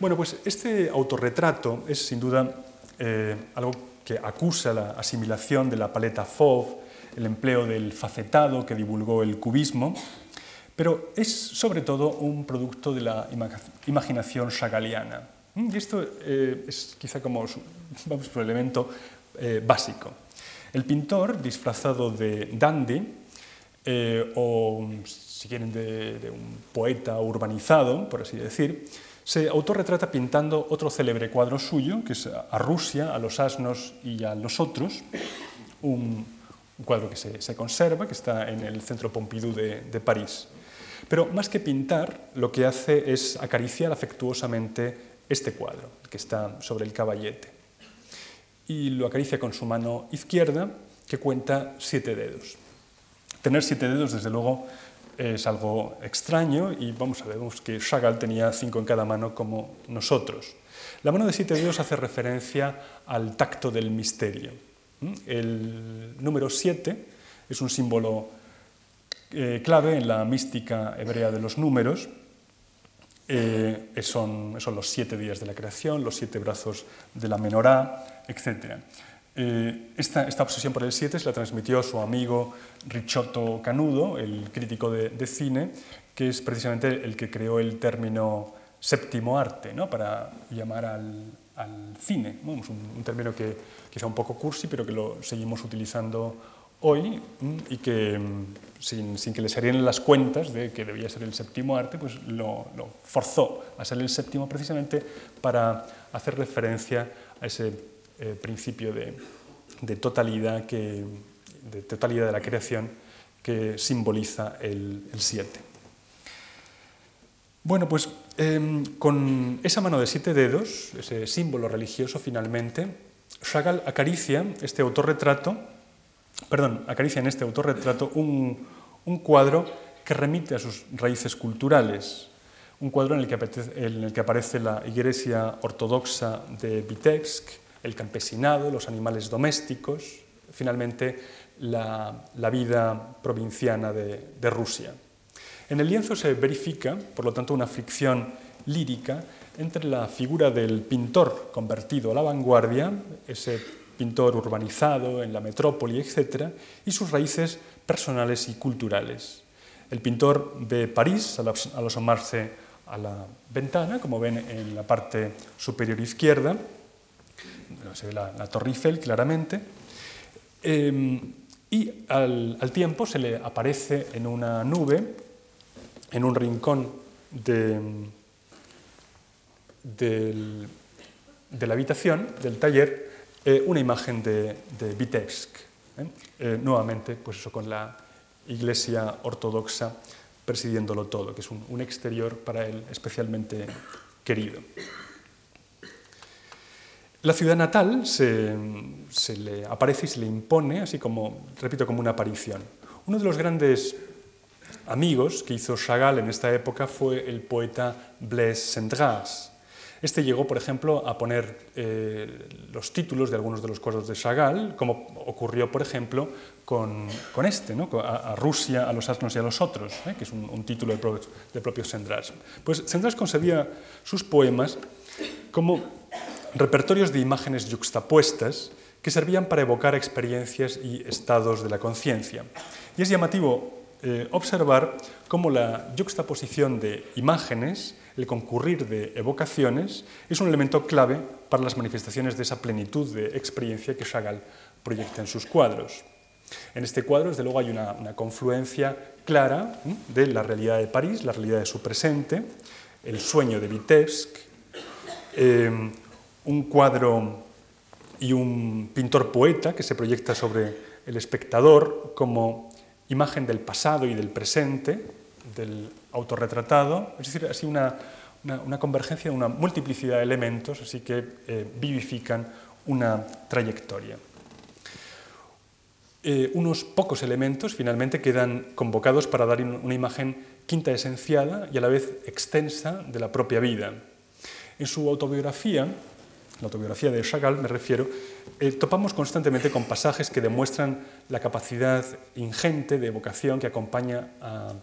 Bueno, pues este autorretrato es sin duda eh, algo que acusa la asimilación de la paleta Fauve, el empleo del facetado que divulgó el cubismo, pero es sobre todo un producto de la imaginación chagalliana y esto eh, es quizá como un elemento eh, básico. El pintor, disfrazado de dandy, o si quieren de, un poeta urbanizado, por así decir, se autorretrata pintando otro célebre cuadro suyo, que es a Rusia, a los asnos y a los otros, un, cuadro que se, se, conserva, que está en el Centro Pompidou de París. Pero más que pintar, lo que hace es acariciar afectuosamente este cuadro, que está sobre el caballete. Y lo acaricia con su mano izquierda, que cuenta siete dedos. Tener siete dedos, desde luego, es algo extraño y vamos a ver que Chagall tenía cinco en cada mano como nosotros. La mano de siete dedos hace referencia al tacto del misterio. El número siete es un símbolo eh, clave en la mística hebrea de los números eh, son, son, los siete días de la creación, los siete brazos de la menorá, etc. Eh, esta, obsesión por el siete se la transmitió su amigo Richotto Canudo, el crítico de, cine, que es precisamente el que creó el término séptimo arte, ¿no? para llamar al, al cine. Bueno, un, término que quizá un poco cursi, pero que lo seguimos utilizando hoy y que sin, sin, que le salieran las cuentas de que debía ser el séptimo arte, pues lo, forzó a ser el séptimo precisamente para hacer referencia a ese eh, principio de, totalidad que, de totalidad de la creación que simboliza el, el siete. Bueno, pues eh, con esa mano de siete dedos, ese símbolo religioso finalmente, Chagall acaricia este autorretrato perdón, acaricia en este autorretrato un, cuadro que remite a sus raíces culturales, un cuadro en el, que en el que aparece la iglesia ortodoxa de Vitebsk, el campesinado, los animales domésticos, finalmente la, vida provinciana de, de, Rusia. En el lienzo se verifica, por lo tanto, una fricción lírica entre la figura del pintor convertido a la vanguardia, ese pintor urbanizado en la metrópoli, etc., y sus raíces personales y culturales. El pintor ve París al asomarse a la ventana, como ven en la parte superior izquierda, se ve la, Torre Eiffel claramente, em, y al, tiempo se le aparece en una nube, en un rincón de, la habitación, del taller, eh, una imagen de, de Vitebsk. ¿eh? Eh, nuevamente, pues eso con la iglesia ortodoxa presidiéndolo todo, que es un, exterior para él especialmente querido. La ciudad natal se, le aparece y se le impone, así como, repito, como una aparición. Uno de los grandes amigos que hizo Chagall en esta época fue el poeta Blaise Cendrars. Este llegó, por ejemplo, a poner eh, los títulos de algunos de los cuadros de Chagall, como ocurrió, por ejemplo, con, este, a, Rusia, a los asnos y a los otros, ¿eh? que es un, título del propio, de propio Sendras. Pues Sendras concebía sus poemas como repertorios de imágenes yuxtapuestas que servían para evocar experiencias y estados de la conciencia. Y es llamativo eh, observar cómo la yuxtaposición de imágenes, el concurrir de evocaciones, es un elemento clave para las manifestaciones de esa plenitud de experiencia que Chagall proyecta en sus cuadros. En este cuadro, desde luego, hay una, confluencia clara de la realidad de París, la realidad de su presente, el sueño de Vitebsk, eh, un cuadro y un pintor poeta que se proyecta sobre el espectador como imagen del pasado y del presente, del autorretratado, es decir, así una, convergencia, una multiplicidad de elementos, así que eh, vivifican una trayectoria. Eh, unos pocos elementos finalmente quedan convocados para dar una imagen quinta esenciada y a la vez extensa de la propia vida. En su autobiografía, la autobiografía de Chagall me refiero, eh, topamos constantemente con pasajes que demuestran la capacidad ingente de evocación que acompaña a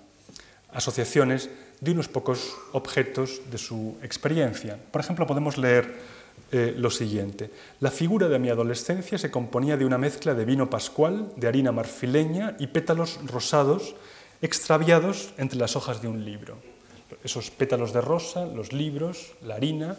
asociaciones de unos pocos objetos de su experiencia. Por ejemplo, podemos leer eh, lo siguiente. La figura de mi adolescencia se componía de una mezcla de vino pascual, de harina marfileña y pétalos rosados extraviados entre las hojas de un libro. Esos pétalos de rosa, los libros, la harina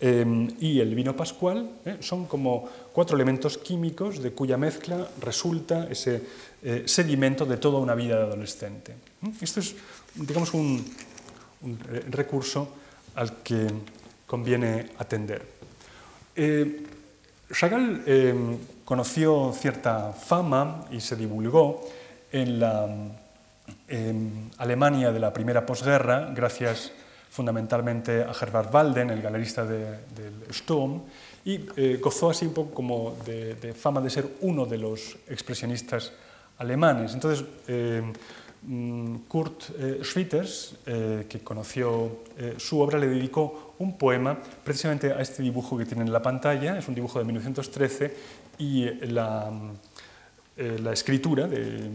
em, y el vino pascual eh, son como cuatro elementos químicos de cuya mezcla resulta ese eh, sedimento de toda una vida de adolescente. Esto es, digamos, un recurso al que conviene atender. Eh, Chagall eh, conoció cierta fama y se divulgó en la Alemania de la primera posguerra, gracias fundamentalmente a Herbert Walden, el galerista del Sturm, y eh, gozó así un poco como de, fama de ser uno de los expresionistas alemanes. Entonces, Mm, Kurt eh, Schwitters, eh, que conoció eh, su obra, le dedicó un poema precisamente a este dibujo que tiene en la pantalla, es un dibujo de 1913 y la, escritura de,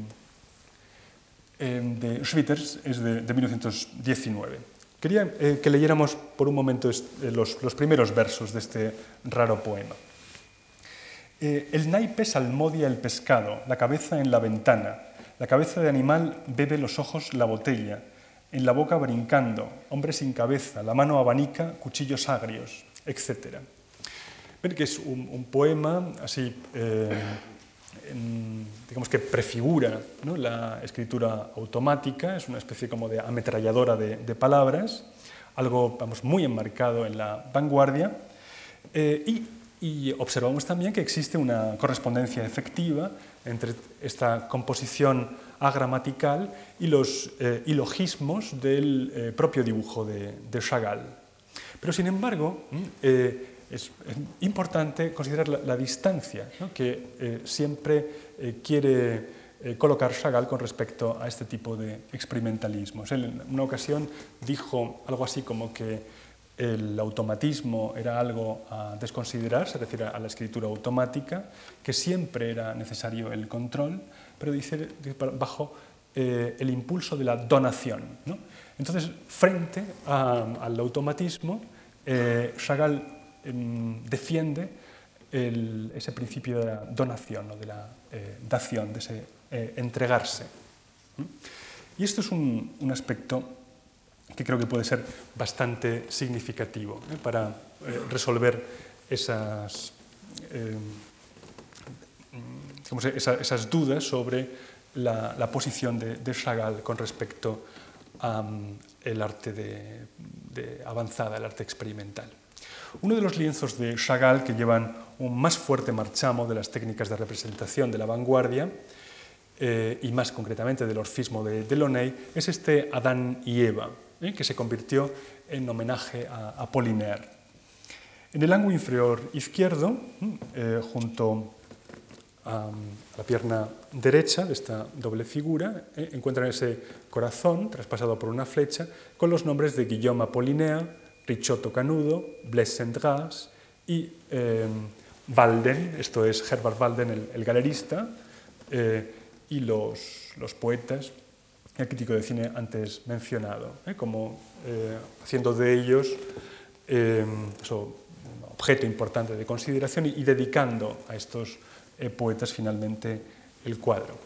de, Schwitters es de, 1919. Quería que leyéramos por un momento los, los, primeros versos de este raro poema. el naipe salmodia el pescado, la cabeza en la ventana, la cabeza de animal bebe los ojos la botella, en la boca brincando, hombre sin cabeza, la mano abanica, cuchillos agrios, etc. Ven que es un, poema así, eh, digamos que prefigura la escritura automática, es una especie como de ametralladora de, palabras, algo vamos, muy enmarcado en la vanguardia, eh, y, y observamos también que existe una correspondencia efectiva entre esta composición agramatical y los eh, ilogismos del eh, propio dibujo de, Chagall. Pero, sin embargo, eh, es, importante considerar la, distancia que siempre quiere colocar Chagall con respecto a este tipo de experimentalismos. en una ocasión dijo algo así como que el automatismo era algo a desconsiderar, se refiere a la escritura automática, que siempre era necesario el control, pero dice bajo eh, el impulso de la donación. Entonces, frente al automatismo, eh, Chagall defiende ese principio de la donación o de la dación, de ese entregarse. Y esto es un, aspecto que creo que puede ser bastante significativo para resolver esas dudas sobre la, posición de, Chagall con respecto al arte de, avanzada, el arte experimental. Uno de los lienzos de Chagall que llevan un más fuerte marchamo de las técnicas de representación de la vanguardia, eh, y más concretamente del orfismo de Delaunay, es este Adán y Eva, eh, que se convirtió en homenaje a, Apollinaire. En el ángulo inferior izquierdo, eh, junto a la pierna derecha de esta doble figura, encuentran ese corazón traspasado por una flecha con los nombres de Guillaume Apollinaire, Richotto Canudo, Blaise Saint-Gras y eh, Walden, esto es Herbert Walden, el, galerista, eh, y los, poetas, el crítico de cine antes mencionado, como haciendo de ellos eso, objeto importante de consideración y dedicando a estos eh, poetas finalmente el cuadro.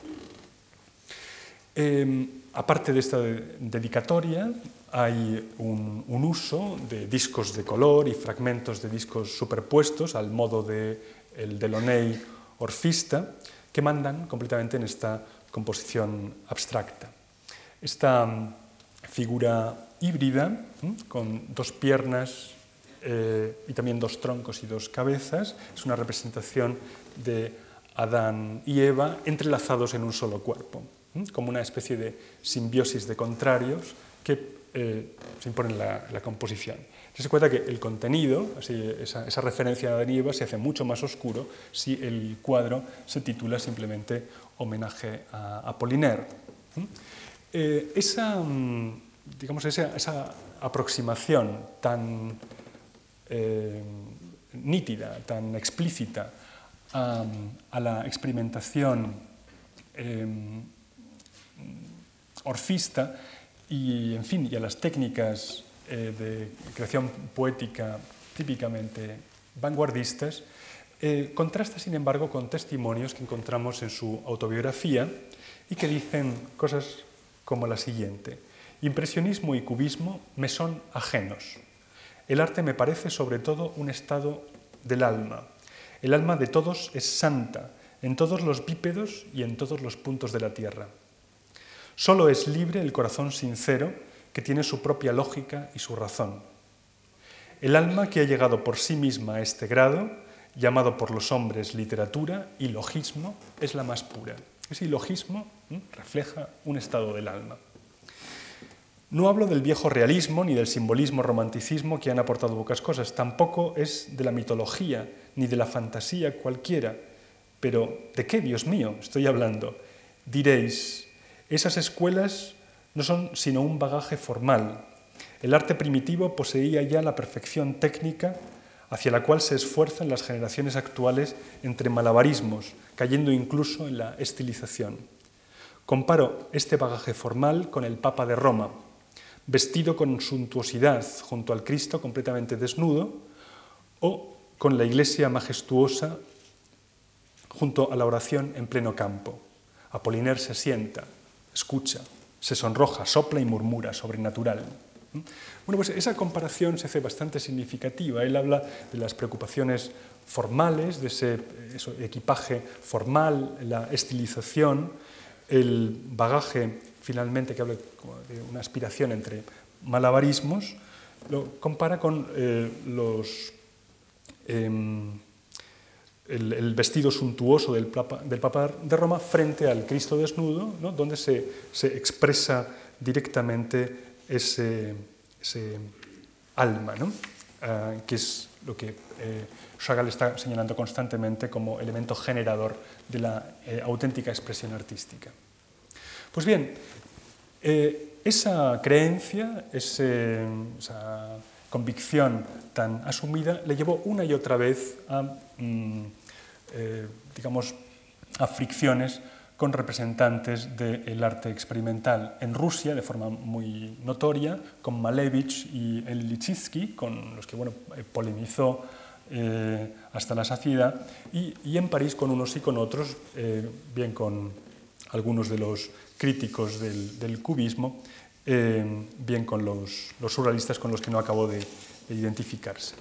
Aparte de esta dedicatoria, hay un, uso de discos de color y fragmentos de discos superpuestos al modo de Delaunay orfista, que mandan completamente en esta composición abstracta. Esta mm, figura híbrida, con dos piernas eh, y también dos troncos y dos cabezas, es una representación de Adán y Eva entrelazados en un solo cuerpo, como una especie de simbiosis de contrarios que eh, se imponen la, la composición. Se cuenta que el contenido, esa, referencia a y Eva, se hace mucho más oscuro si el cuadro se titula simplemente Homenaje a Apollinaire. Eh, esa, mm, digamos, esa, aproximación tan eh, nítida, tan explícita a, la experimentación em, orfista y, en fin, y a las técnicas eh, de creación poética típicamente vanguardistas, eh, contrasta, sin embargo, con testimonios que encontramos en su autobiografía y que dicen cosas como la siguiente. Impresionismo y cubismo me son ajenos. El arte me parece sobre todo un estado del alma, el alma de todos es santa, en todos los bípedos y en todos los puntos de la tierra. Solo es libre el corazón sincero que tiene su propia lógica y su razón. El alma que ha llegado por sí misma a este grado, llamado por los hombres literatura y logismo, es la más pura. Ese logismo refleja un estado del alma. No hablo del viejo realismo ni del simbolismo romanticismo que han aportado pocas cosas, tampoco es de la mitología ni de la fantasía cualquiera. Pero ¿de qué, Dios mío, estoy hablando? Diréis, esas escuelas no son sino un bagaje formal. El arte primitivo poseía ya la perfección técnica hacia la cual se esfuerzan las generaciones actuales entre malabarismos, cayendo incluso en la estilización. Comparo este bagaje formal con el Papa de Roma, vestido con suntuosidad junto al Cristo completamente desnudo, o con la iglesia majestuosa junto a la oración en pleno campo. Apoliner se sienta, escucha, se sonroja, sopla y murmura, sobrenatural. Bueno, pues esa comparación se hace bastante significativa. Él habla de las preocupaciones formales, de ese equipaje formal, la estilización, el bagaje finalmente que habla de una aspiración entre malabarismos, lo compara con eh, los, em, el, vestido suntuoso del Papa, del de Roma frente al Cristo desnudo, donde se, se, expresa directamente ese, ese alma, ¿no? Ah, que es lo que eh, está señalando constantemente como elemento generador de la eh, auténtica expresión artística. Pues bien, eh, esa creencia, esa convicción tan asumida, le llevó una y otra vez a, mm, eh, digamos, a fricciones con representantes del arte experimental en Rusia de forma muy notoria, con Malevich y Lichitsky, con los que bueno, polemizó hasta la saciedad, y, en París con unos y con otros, bien con algunos de los críticos del, cubismo, bien con los, surrealistas con los que no acabo de, identificarse.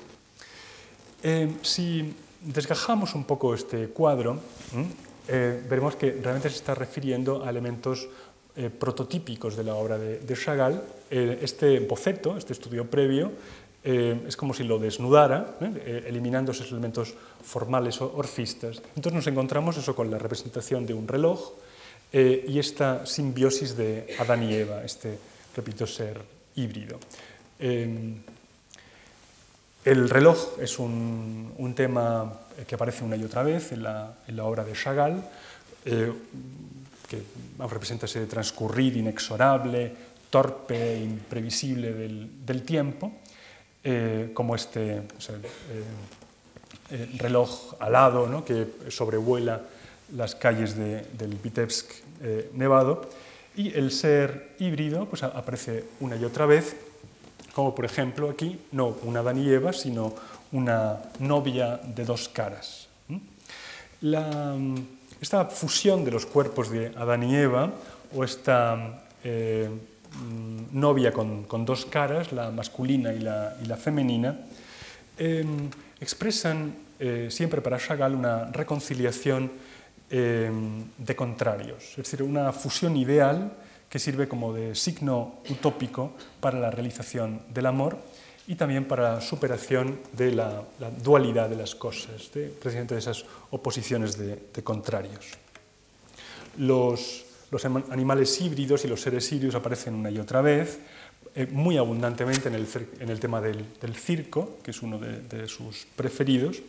si desgajamos un poco este cuadro, veremos que realmente se está refiriendo a elementos eh, prototípicos de la obra de, Chagall. Eh, este boceto, este estudio previo, eh, es como si lo desnudara, eliminando esos elementos formales o orfistas. Entonces nos encontramos eso con la representación de un reloj y esta simbiosis de Adán y Eva, este, repito, ser híbrido. el reloj es un, tema que aparece una y otra vez en la, en la obra de Chagall que representa ese transcurrir inexorable, torpe, imprevisible del, tiempo, eh, como este eh, reloj alado ¿no? que sobrevuela las calles del Vitebsk eh, nevado, y el ser híbrido pues, aparece una y otra vez, como por ejemplo aquí, no una Adán y Eva, sino una novia de dos caras. La, esta fusión de los cuerpos de Adán y Eva, o esta eh, mm, novia con, dos caras, la masculina y la, femenina, em, expresan eh, siempre para Chagall una reconciliación em, de contrarios, es decir, una fusión ideal que sirve como de signo utópico para la realización del amor y también para la superación de la, dualidad de las cosas, precisamente de esas oposiciones de, contrarios. Los, animales híbridos y los seres híbridos aparecen una y otra vez, eh, muy abundantemente en el, tema del, circo, que es uno de, sus preferidos,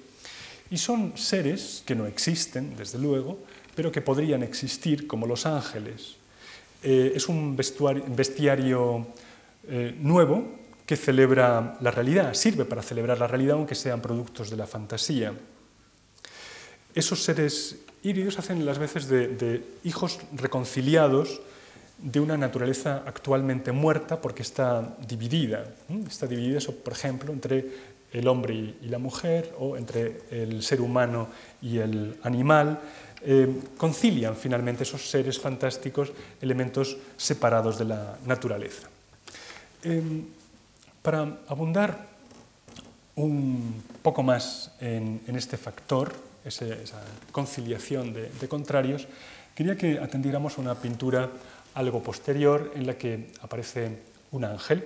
y son seres que no existen, desde luego, pero que podrían existir como los ángeles. Eh, es un bestiario eh, nuevo que celebra la realidad, sirve para celebrar la realidad aunque sean productos de la fantasía. Esos seres híbridos hacen las veces de, hijos reconciliados de una naturaleza actualmente muerta porque está dividida. Está dividida, por ejemplo, entre el hombre y la mujer o entre el ser humano y el animal. Eh, concilian finalmente esos seres fantásticos elementos separados de la naturaleza. Em, para abundar un poco más en, este factor, esa conciliación de, contrarios, quería que atendiéramos a una pintura algo posterior en la que aparece un ángel,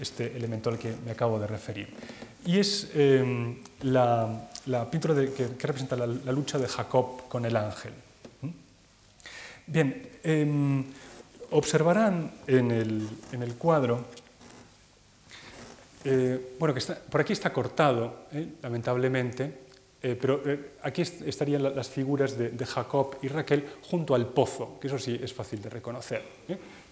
este elemento al que me acabo de referir. Y es em, la, pintura que, representa la, lucha de Jacob con el ángel. Bien, em, observarán en el cuadro eh, bueno, que por aquí está cortado, eh, lamentablemente, eh, pero aquí estarían las figuras de, Jacob y Raquel junto al pozo, que eso sí es fácil de reconocer,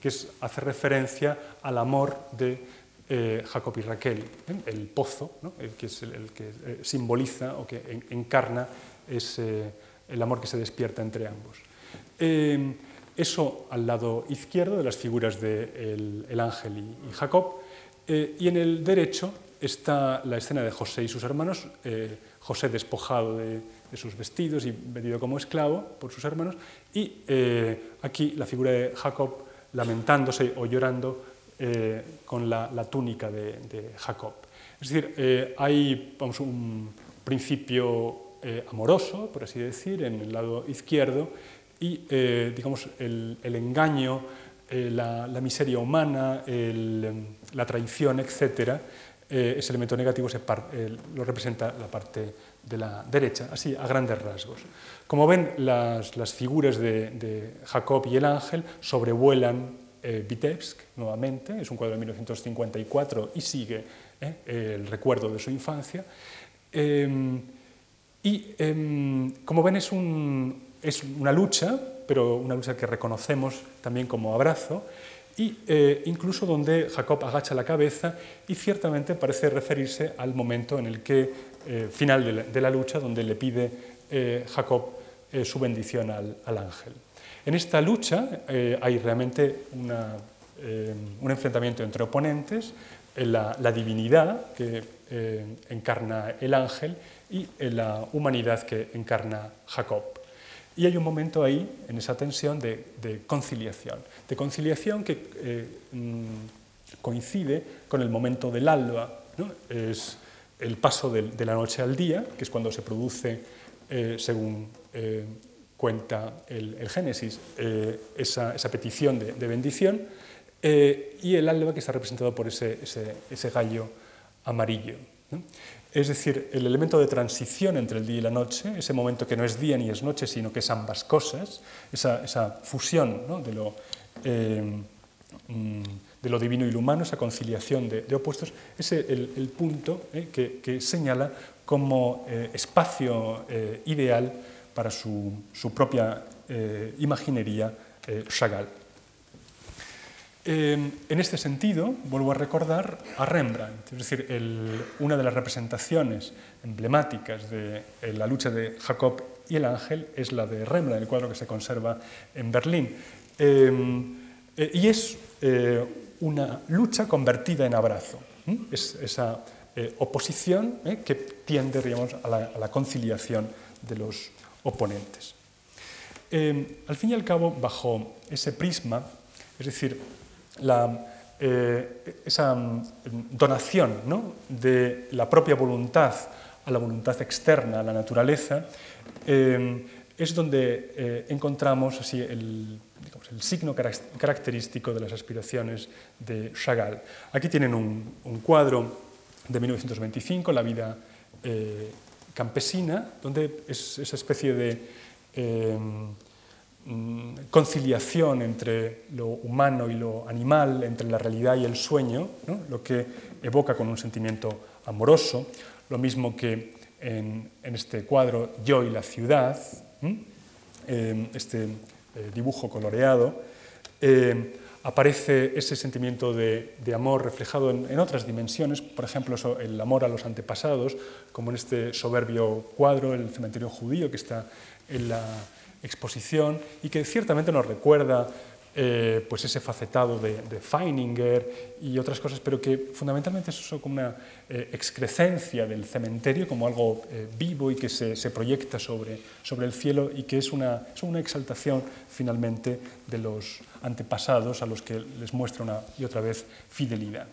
que es, hace referencia al amor de Jacob y Raquel, el pozo, que es el, que simboliza o que encarna ese, el amor que se despierta entre ambos. eso al lado izquierdo de las figuras de el, ángel y Jacob, eh, y en el derecho está la escena de José y sus hermanos, eh, José despojado de, sus vestidos y vendido como esclavo por sus hermanos, y eh, aquí la figura de Jacob lamentándose o llorando con la, túnica de, Jacob. Es decir, hay un principio amoroso, por así decir, en el lado izquierdo, y digamos, el, engaño, la, miseria humana, el, la traición, etc., eh, ese elemento negativo se eh, lo representa la parte de la derecha, así a grandes rasgos. Como ven, las, figuras de, Jacob y el ángel sobrevuelan eh, Vitebsk nuevamente, es un cuadro de 1954 y sigue el recuerdo de su infancia. Em, y em, como ven, es, una lucha, pero una lucha que reconocemos también como abrazo, y eh, incluso donde Jacob agacha la cabeza y ciertamente parece referirse al momento en el que, eh, final de la, lucha, donde le pide eh, Jacob su bendición al, ángel. En esta lucha hay realmente un enfrentamiento entre oponentes, la, divinidad, que encarna el ángel y la humanidad que encarna Jacob. Y hay un momento ahí, en esa tensión, de, conciliación, de conciliación que mm, coincide con el momento del alba, es el paso de, la noche al día, que es cuando se produce, eh, según eh, cuenta el, Génesis, eh, esa, petición de, bendición, y el alba que está representado por ese, gallo amarillo. Es decir, el elemento de transición entre el día y la noche, ese momento que no es día ni es noche, sino que es ambas cosas, esa, fusión de, lo, mm, de, lo, divino y lo humano, esa conciliación de, opuestos, es el, punto eh, que, señala como eh, espacio eh, ideal para su, propia imaginería Chagall. en este sentido, vuelvo a recordar a Rembrandt, es decir, una de las representaciones emblemáticas de la lucha de Jacob y el ángel es la de Rembrandt, el cuadro que se conserva en Berlín. y es una lucha convertida en abrazo. Es esa eh, oposición eh, que tiende a, la, conciliación de los oponentes. Eh, al fin y al cabo, bajo ese prisma, es decir, esa mm, donación de la propia voluntad a la voluntad externa, a la naturaleza, es donde encontramos así el, signo característico de las aspiraciones de Chagall. Aquí tienen un, cuadro de 1925, La vida eh, campesina, donde es esa especie de eh, mm, conciliación entre lo humano y lo animal, entre la realidad y el sueño, lo que evoca con un sentimiento amoroso, lo mismo que en, este cuadro Yo y la ciudad, eh, este eh, dibujo coloreado, eh, aparece ese sentimiento de, amor reflejado en, otras dimensiones, por ejemplo, el amor a los antepasados, como en este soberbio cuadro, el cementerio judío que está en la exposición y que ciertamente nos recuerda eh, pues ese facetado de, Feininger y otras cosas, pero que fundamentalmente es eso como una eh, excrescencia del cementerio, como algo eh, vivo y que se, proyecta sobre, sobre, el cielo y que es una, es una, exaltación finalmente de los antepasados a los que les muestra una y otra vez fidelidad.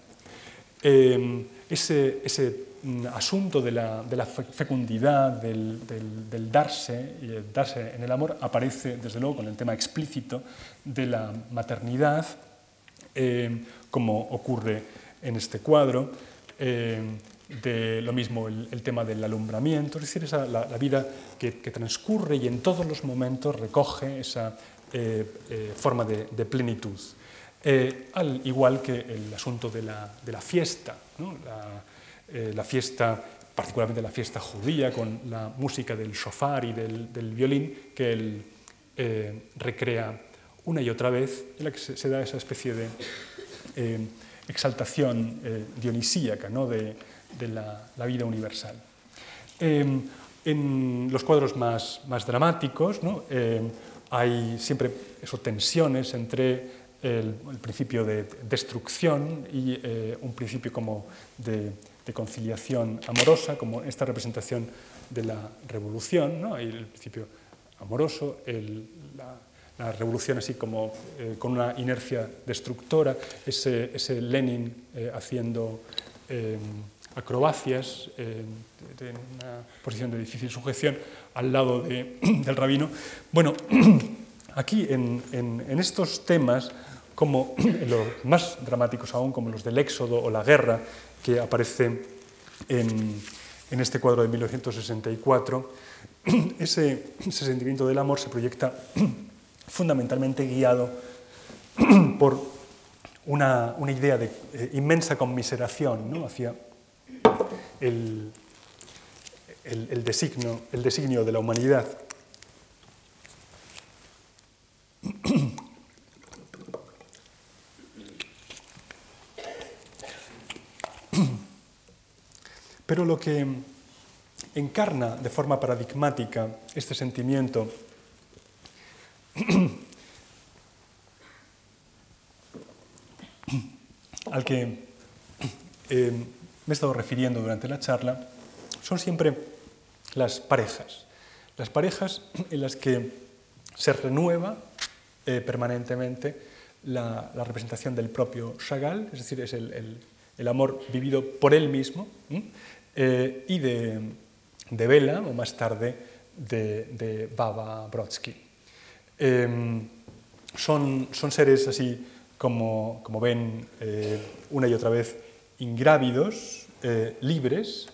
Ese, ese Mm, asunto de la, fecundidad, del, darse, y el darse en el amor, aparece desde luego con el tema explícito de la maternidad, eh, como ocurre en este cuadro. Eh, de lo mismo el, tema del alumbramiento, es decir, esa, la, vida que, transcurre y en todos los momentos recoge esa eh, forma de, plenitud. Al igual que el asunto de la, fiesta, ¿no? Eh, la fiesta, particularmente la fiesta judía, con la música del shofar y del, violín, que él eh, recrea una y otra vez, en la que se, da esa especie de eh, exaltación dionisíaca ¿no? de, la, vida universal. en los cuadros más, más dramáticos ¿no? hay siempre eso, tensiones entre el, principio de destrucción y un principio como de de conciliación amorosa, como esta representación de la revolución, ¿no? el principio amoroso, la, revolución así como eh, con una inercia destructora, ese, ese Lenin eh, haciendo eh, acrobacias en una posición de difícil sujeción al lado del rabino. Bueno, aquí en, en estos temas, como los más dramáticos aún, como los del éxodo o la guerra, que aparece en, este cuadro de 1964, ese, sentimiento del amor se proyecta fundamentalmente guiado por una, idea de eh, inmensa conmiseración hacia el, el, designio, el designio de la humanidad. Pero lo que encarna de forma paradigmática este sentimiento al que eh, me he estado refiriendo durante la charla son siempre las parejas. Las parejas en las que se renueva eh, permanentemente la, representación del propio Chagall, es decir, es el, amor vivido por él mismo, y de, de Vela, o más tarde de, Baba Brodsky. Em, son, son, seres así como, como ven eh, una y otra vez ingrávidos, libres,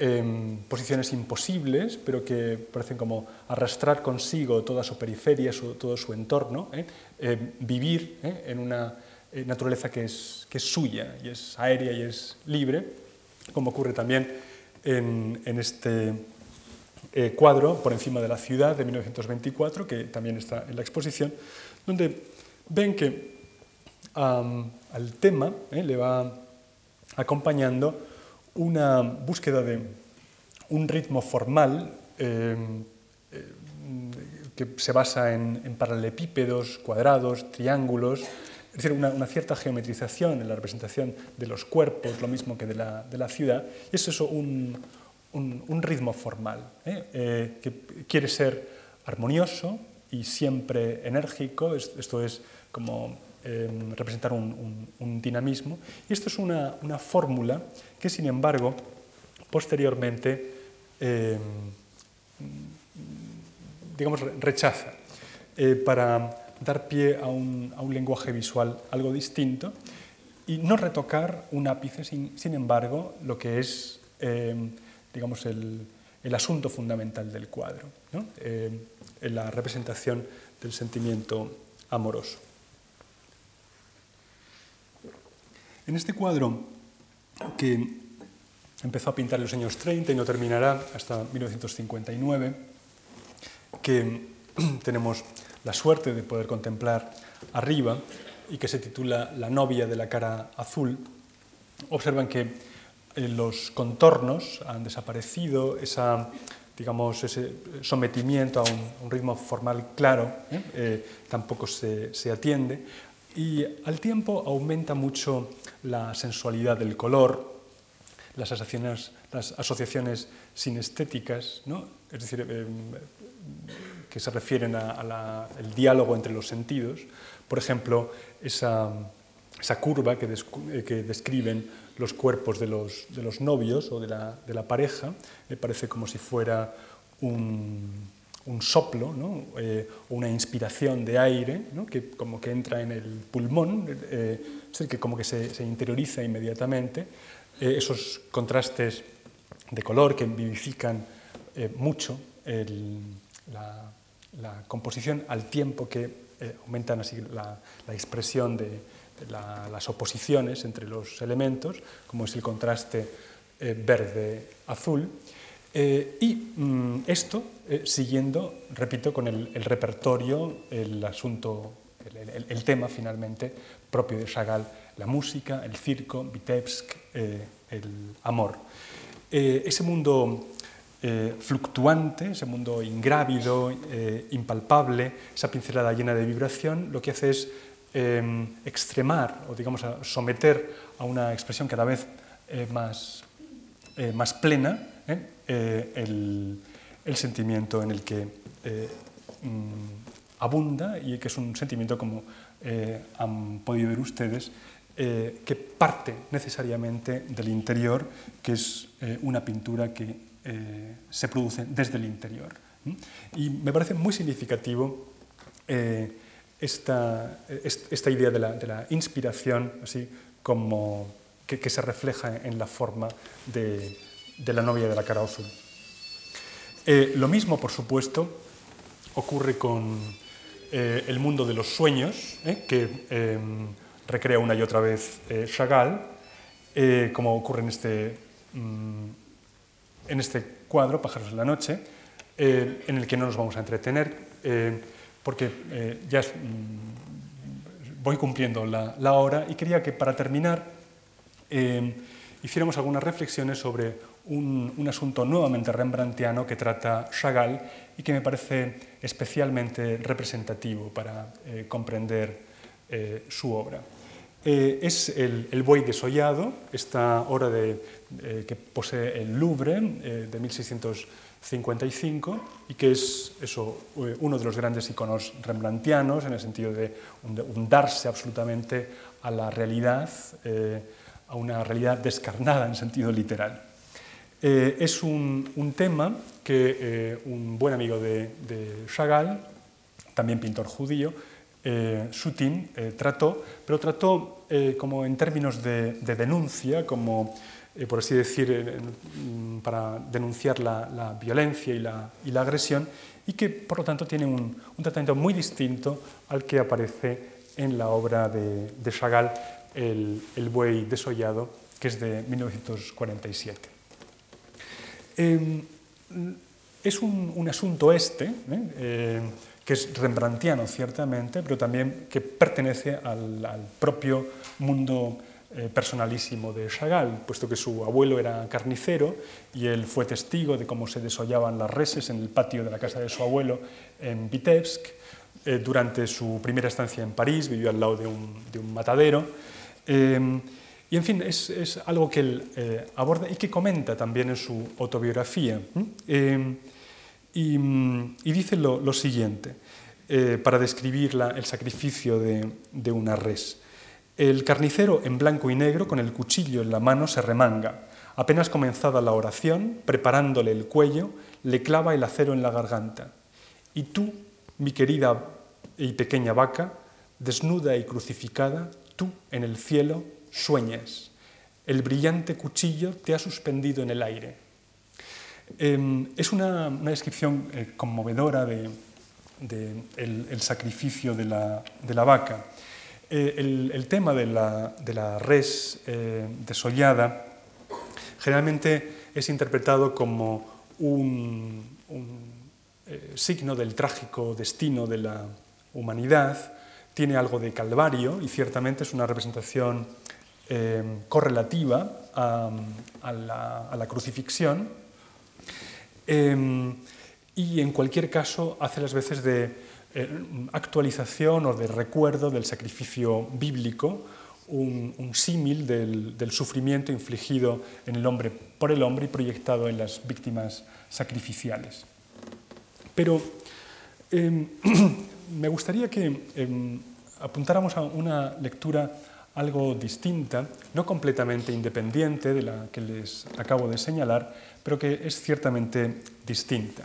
Em, posiciones imposibles, pero que parecen como arrastrar consigo toda su periferia, todo su entorno, ¿eh? Em, vivir ¿eh? en una eh, naturaleza que es, que es, suya y es aérea y es libre, como ocurre también en, este cuadro por encima de la ciudad de 1924, que también está en la exposición, donde ven que al tema le va acompañando una búsqueda de un ritmo formal eh, eh, que se basa en, paralelepípedos, cuadrados, triángulos, es decir, una, cierta geometrización en la representación de los cuerpos, lo mismo que de la, de la ciudad, y es eso un, un, ritmo formal, ¿eh? que quiere ser armonioso y siempre enérgico, esto es como Em, representar un, dinamismo. Y esto es una, fórmula que, sin embargo, posteriormente, em, digamos, rechaza eh, para dar pie a un, lenguaje visual algo distinto y no retocar un ápice, sin, embargo, lo que es, em, digamos, el, asunto fundamental del cuadro, la representación del sentimiento amoroso. En este cuadro, que empezó a pintar en los años 30 y no terminará hasta 1959, que tenemos la suerte de poder contemplar arriba y que se titula La novia de la cara azul, observan que eh, los contornos han desaparecido, esa, digamos, ese sometimiento a un, ritmo formal claro ¿eh? Tampoco se, se, atiende, y al tiempo aumenta mucho la sensualidad del color, las asociaciones, las asociaciones sinestéticas, ¿no? es decir, em, que se refieren al diálogo entre los sentidos. Por ejemplo, esa, curva que, eh, que, describen los cuerpos de los, novios o de la, pareja, me parece como si fuera un, soplo ¿no? eh, una inspiración de aire que como que entra en el pulmón, eh, es decir, que como que se, interioriza inmediatamente. Eh, esos contrastes de color que vivifican mucho la, composición al tiempo que aumentan así la, expresión de, las oposiciones entre los elementos, como es el contraste verde-azul. Eh, y mm, esto eh, siguiendo, repito, con el, repertorio, el asunto, el, tema finalmente propio de Chagall, la música, el circo, Vitebsk, eh, el amor. ese mundo fluctuante, ese mundo ingrávido, impalpable, esa pincelada llena de vibración, lo que hace es em, extremar o digamos someter a una expresión cada vez más, más plena eh, el, sentimiento en el que eh, mm, abunda y que es un sentimiento, como eh, han podido ver ustedes, que parte necesariamente del interior, que es una pintura que se produce desde el interior. Y me parece muy significativo esta, esta, idea de la, inspiración, así como que, se refleja en la forma de, de la novia de la cara azul. Eh, lo mismo, por supuesto, ocurre con eh, el mundo de los sueños, eh, que em, recrea una y otra vez Chagall, como ocurre en este, mm, en este cuadro, Pájaros de la Noche, en el que no nos vamos a entretener, porque ya mm, voy cumpliendo la, hora y quería que para terminar hiciéramos algunas reflexiones sobre un, asunto nuevamente rembrandtiano que trata Chagall y que me parece especialmente representativo para eh, comprender eh, su obra. Eh, es el, buey desollado, esta obra de, eh, que posee el Louvre eh, de 1655 y que es eso, uno de los grandes iconos rembrandtianos en el sentido de hundarse absolutamente a la realidad, a una realidad descarnada en sentido literal. es un, tema que un buen amigo de, de Chagall, también pintor judío, eh, eh, trató, pero trató eh, como en términos de, denuncia, como eh, por así decir, mm, para denunciar la, violencia y la, agresión, y que por lo tanto tiene un, tratamiento muy distinto al que aparece en la obra de, de Chagall, el, buey desollado, que es de 1947. Em, es un, asunto este, que es rembrandtiano ciertamente, pero también que pertenece al, propio mundo eh, personalísimo de Chagall, puesto que su abuelo era carnicero y él fue testigo de cómo se desollaban las reses en el patio de la casa de su abuelo en Vitebsk. Eh, durante su primera estancia en París vivió al lado de un, matadero. Eh, y en fin, es, algo que él aborda y que comenta también en su autobiografía. Y, dice lo, siguiente, eh, para describir el sacrificio de, una res. El carnicero en blanco y negro, con el cuchillo en la mano, se remanga. Apenas comenzada la oración, preparándole el cuello, le clava el acero en la garganta. Y tú, mi querida y pequeña vaca, desnuda y crucificada, tú en el cielo sueñas. El brillante cuchillo te ha suspendido en el aire Em, es una, descripción eh, conmovedora del de, el, sacrificio de la, vaca. Eh, el, tema de la, res eh, desollada generalmente es interpretado como un, signo del trágico destino de la humanidad, tiene algo de calvario y ciertamente es una representación correlativa a la crucifixión, Em, y en cualquier caso hace las veces de eh, actualización o de recuerdo del sacrificio bíblico, un, símil del, sufrimiento infligido en el hombre por el hombre y proyectado en las víctimas sacrificiales. Pero em, me gustaría que em, apuntáramos a una lectura algo distinta, no completamente independiente de la que les acabo de señalar, pero que es ciertamente distinta.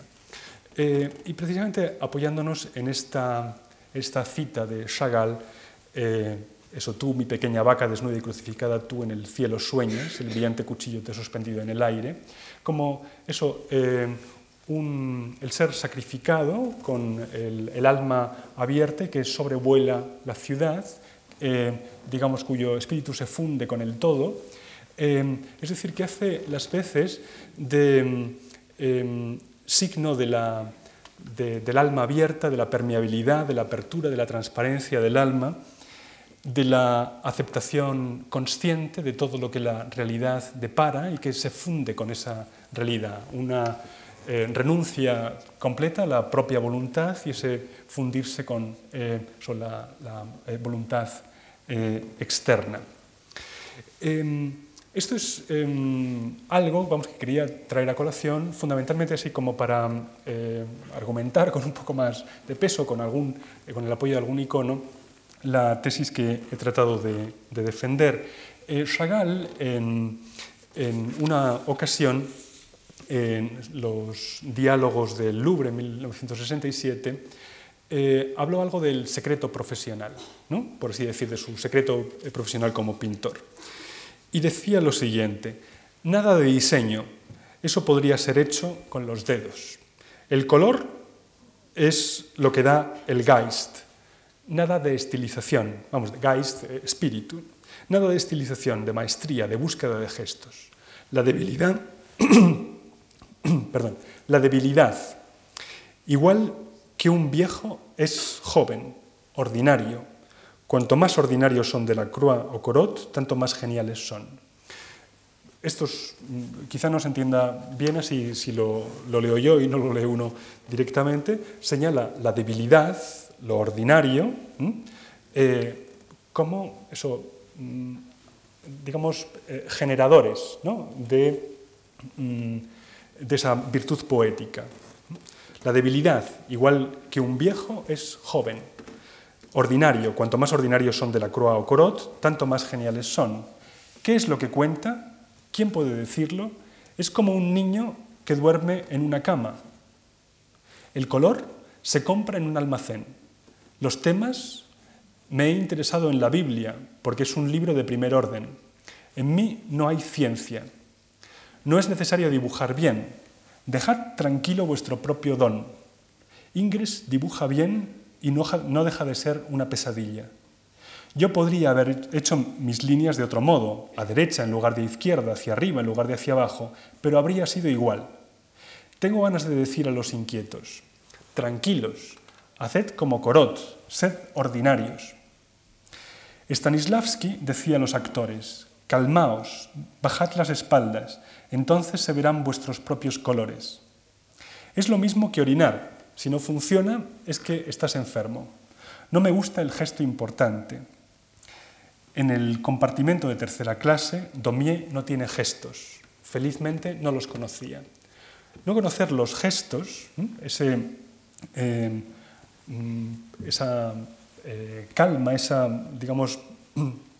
Eh, y precisamente apoyándonos en esta, esta cita de Chagall, eh, eso tú, mi pequeña vaca desnuda y crucificada, tú en el cielo sueñas, el brillante cuchillo te ha suspendido en el aire, como eso, eh, el ser sacrificado con el, alma abierta que sobrevuela la ciudad, digamos cuyo espíritu se funde con el todo, Em, es decir, que hace las veces de em, signo del alma abierta, de la permeabilidad, de la apertura, de la transparencia del alma, de la aceptación consciente de todo lo que la realidad depara y que se funde con esa realidad, una eh, renuncia completa a la propia voluntad y ese fundirse con eh, la, eh, voluntad externa. Em, esto es em, algo que quería traer a colación, fundamentalmente así como para eh, argumentar con un poco más de peso, con, algún, eh, con el apoyo de algún icono, la tesis que he tratado de, defender. Eh, Chagall, en, una ocasión, en los diálogos del Louvre en 1967, habló algo del secreto profesional, ¿no? por así decir, de su secreto profesional como pintor y decía lo siguiente, nada de diseño, eso podría ser hecho con los dedos. El color es lo que da el Geist, nada de estilización, vamos, Geist, eh, espíritu, nada de estilización, de maestría, de búsqueda de gestos. La debilidad, perdón, la debilidad, igual que un viejo es joven, ordinario, Cuanto más ordinarios son de la Croix o Corot, tanto más geniales son. Esto mm, quizá no se entienda bien así si lo, leo yo y no lo lee uno directamente. Señala la debilidad, lo ordinario, eh, como eso, mm, digamos, generadores de, mm, de esa virtud poética. La debilidad, igual que un viejo, es joven. Ordinario, cuanto más ordinarios son de la Croix o Corot, tanto más geniales son. ¿Qué es lo que cuenta? ¿Quién puede decirlo? Es como un niño que duerme en una cama. El color se compra en un almacén. Los temas me he interesado en la Biblia porque es un libro de primer orden. En mí no hay ciencia. No es necesario dibujar bien, Dejad tranquilo vuestro propio don. Ingres dibuja bien y no, deja de ser una pesadilla. Yo podría haber hecho mis líneas de otro modo, a derecha en lugar de izquierda, hacia arriba en lugar de hacia abajo, pero habría sido igual. Tengo ganas de decir a los inquietos, tranquilos, haced como Corot, sed ordinarios. Stanislavski decía a los actores, calmaos, bajad las espaldas, entonces se verán vuestros propios colores. Es lo mismo que orinar. Si no funciona, es que estás enfermo. No me gusta el gesto importante. En el compartimento de tercera clase, Domier no tiene gestos. Felizmente no los conocía. No conocer los gestos, eh, mm, esa eh, calma, esa, digamos,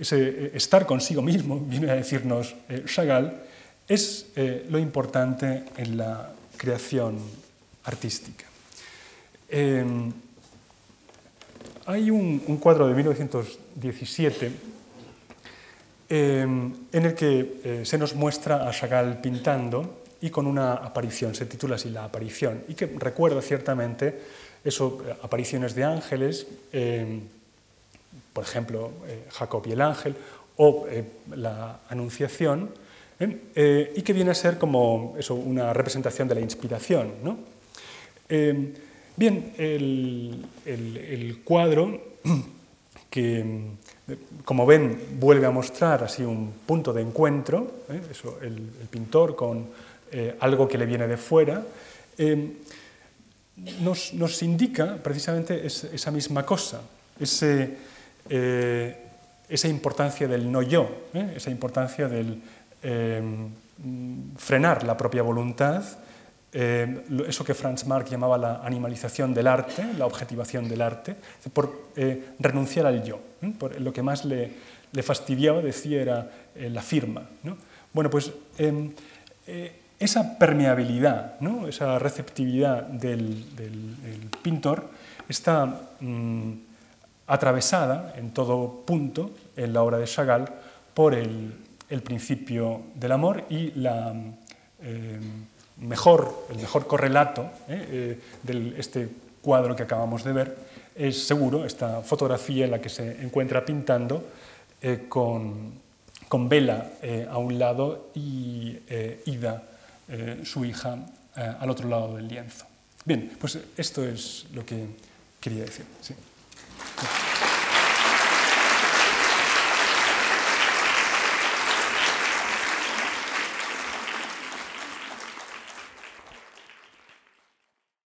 ese eh, estar consigo mismo, viene a decirnos eh, Chagall, es eh, lo importante en la creación artística. Em, hay un, cuadro de 1917 em, en el que se nos muestra a Chagall pintando y con una aparición, se titula así La aparición, y que recuerda ciertamente eso, apariciones de ángeles em, por ejemplo, eh, Jacob y el ángel, o eh, la Anunciación, ¿eh? y que viene a ser como eso, una representación de la inspiración. bien, el, cuadro, que como ven vuelve a mostrar así un punto de encuentro, el, pintor con algo que le viene de fuera, nos, nos, indica precisamente esa misma cosa, ese, eh, esa importancia del no yo, ¿eh? esa importancia del eh, frenar la propia voluntad, eso que Franz Marc llamaba la animalización del arte, la objetivación del arte, por renunciar al yo. Por lo que más le, fastidiaba, decía, era la firma. Bueno, pues em, esa permeabilidad, esa receptividad del, pintor está... Mm, atravesada en todo punto en la obra de Chagall por el, principio del amor y la, eh, mejor, el mejor correlato eh, eh, de este cuadro que acabamos de ver es seguro esta fotografía en la que se encuentra pintando con, con, Vela a un lado y Ida, su hija, al otro lado del lienzo. Bien, pues esto es lo que quería decir. Thank you.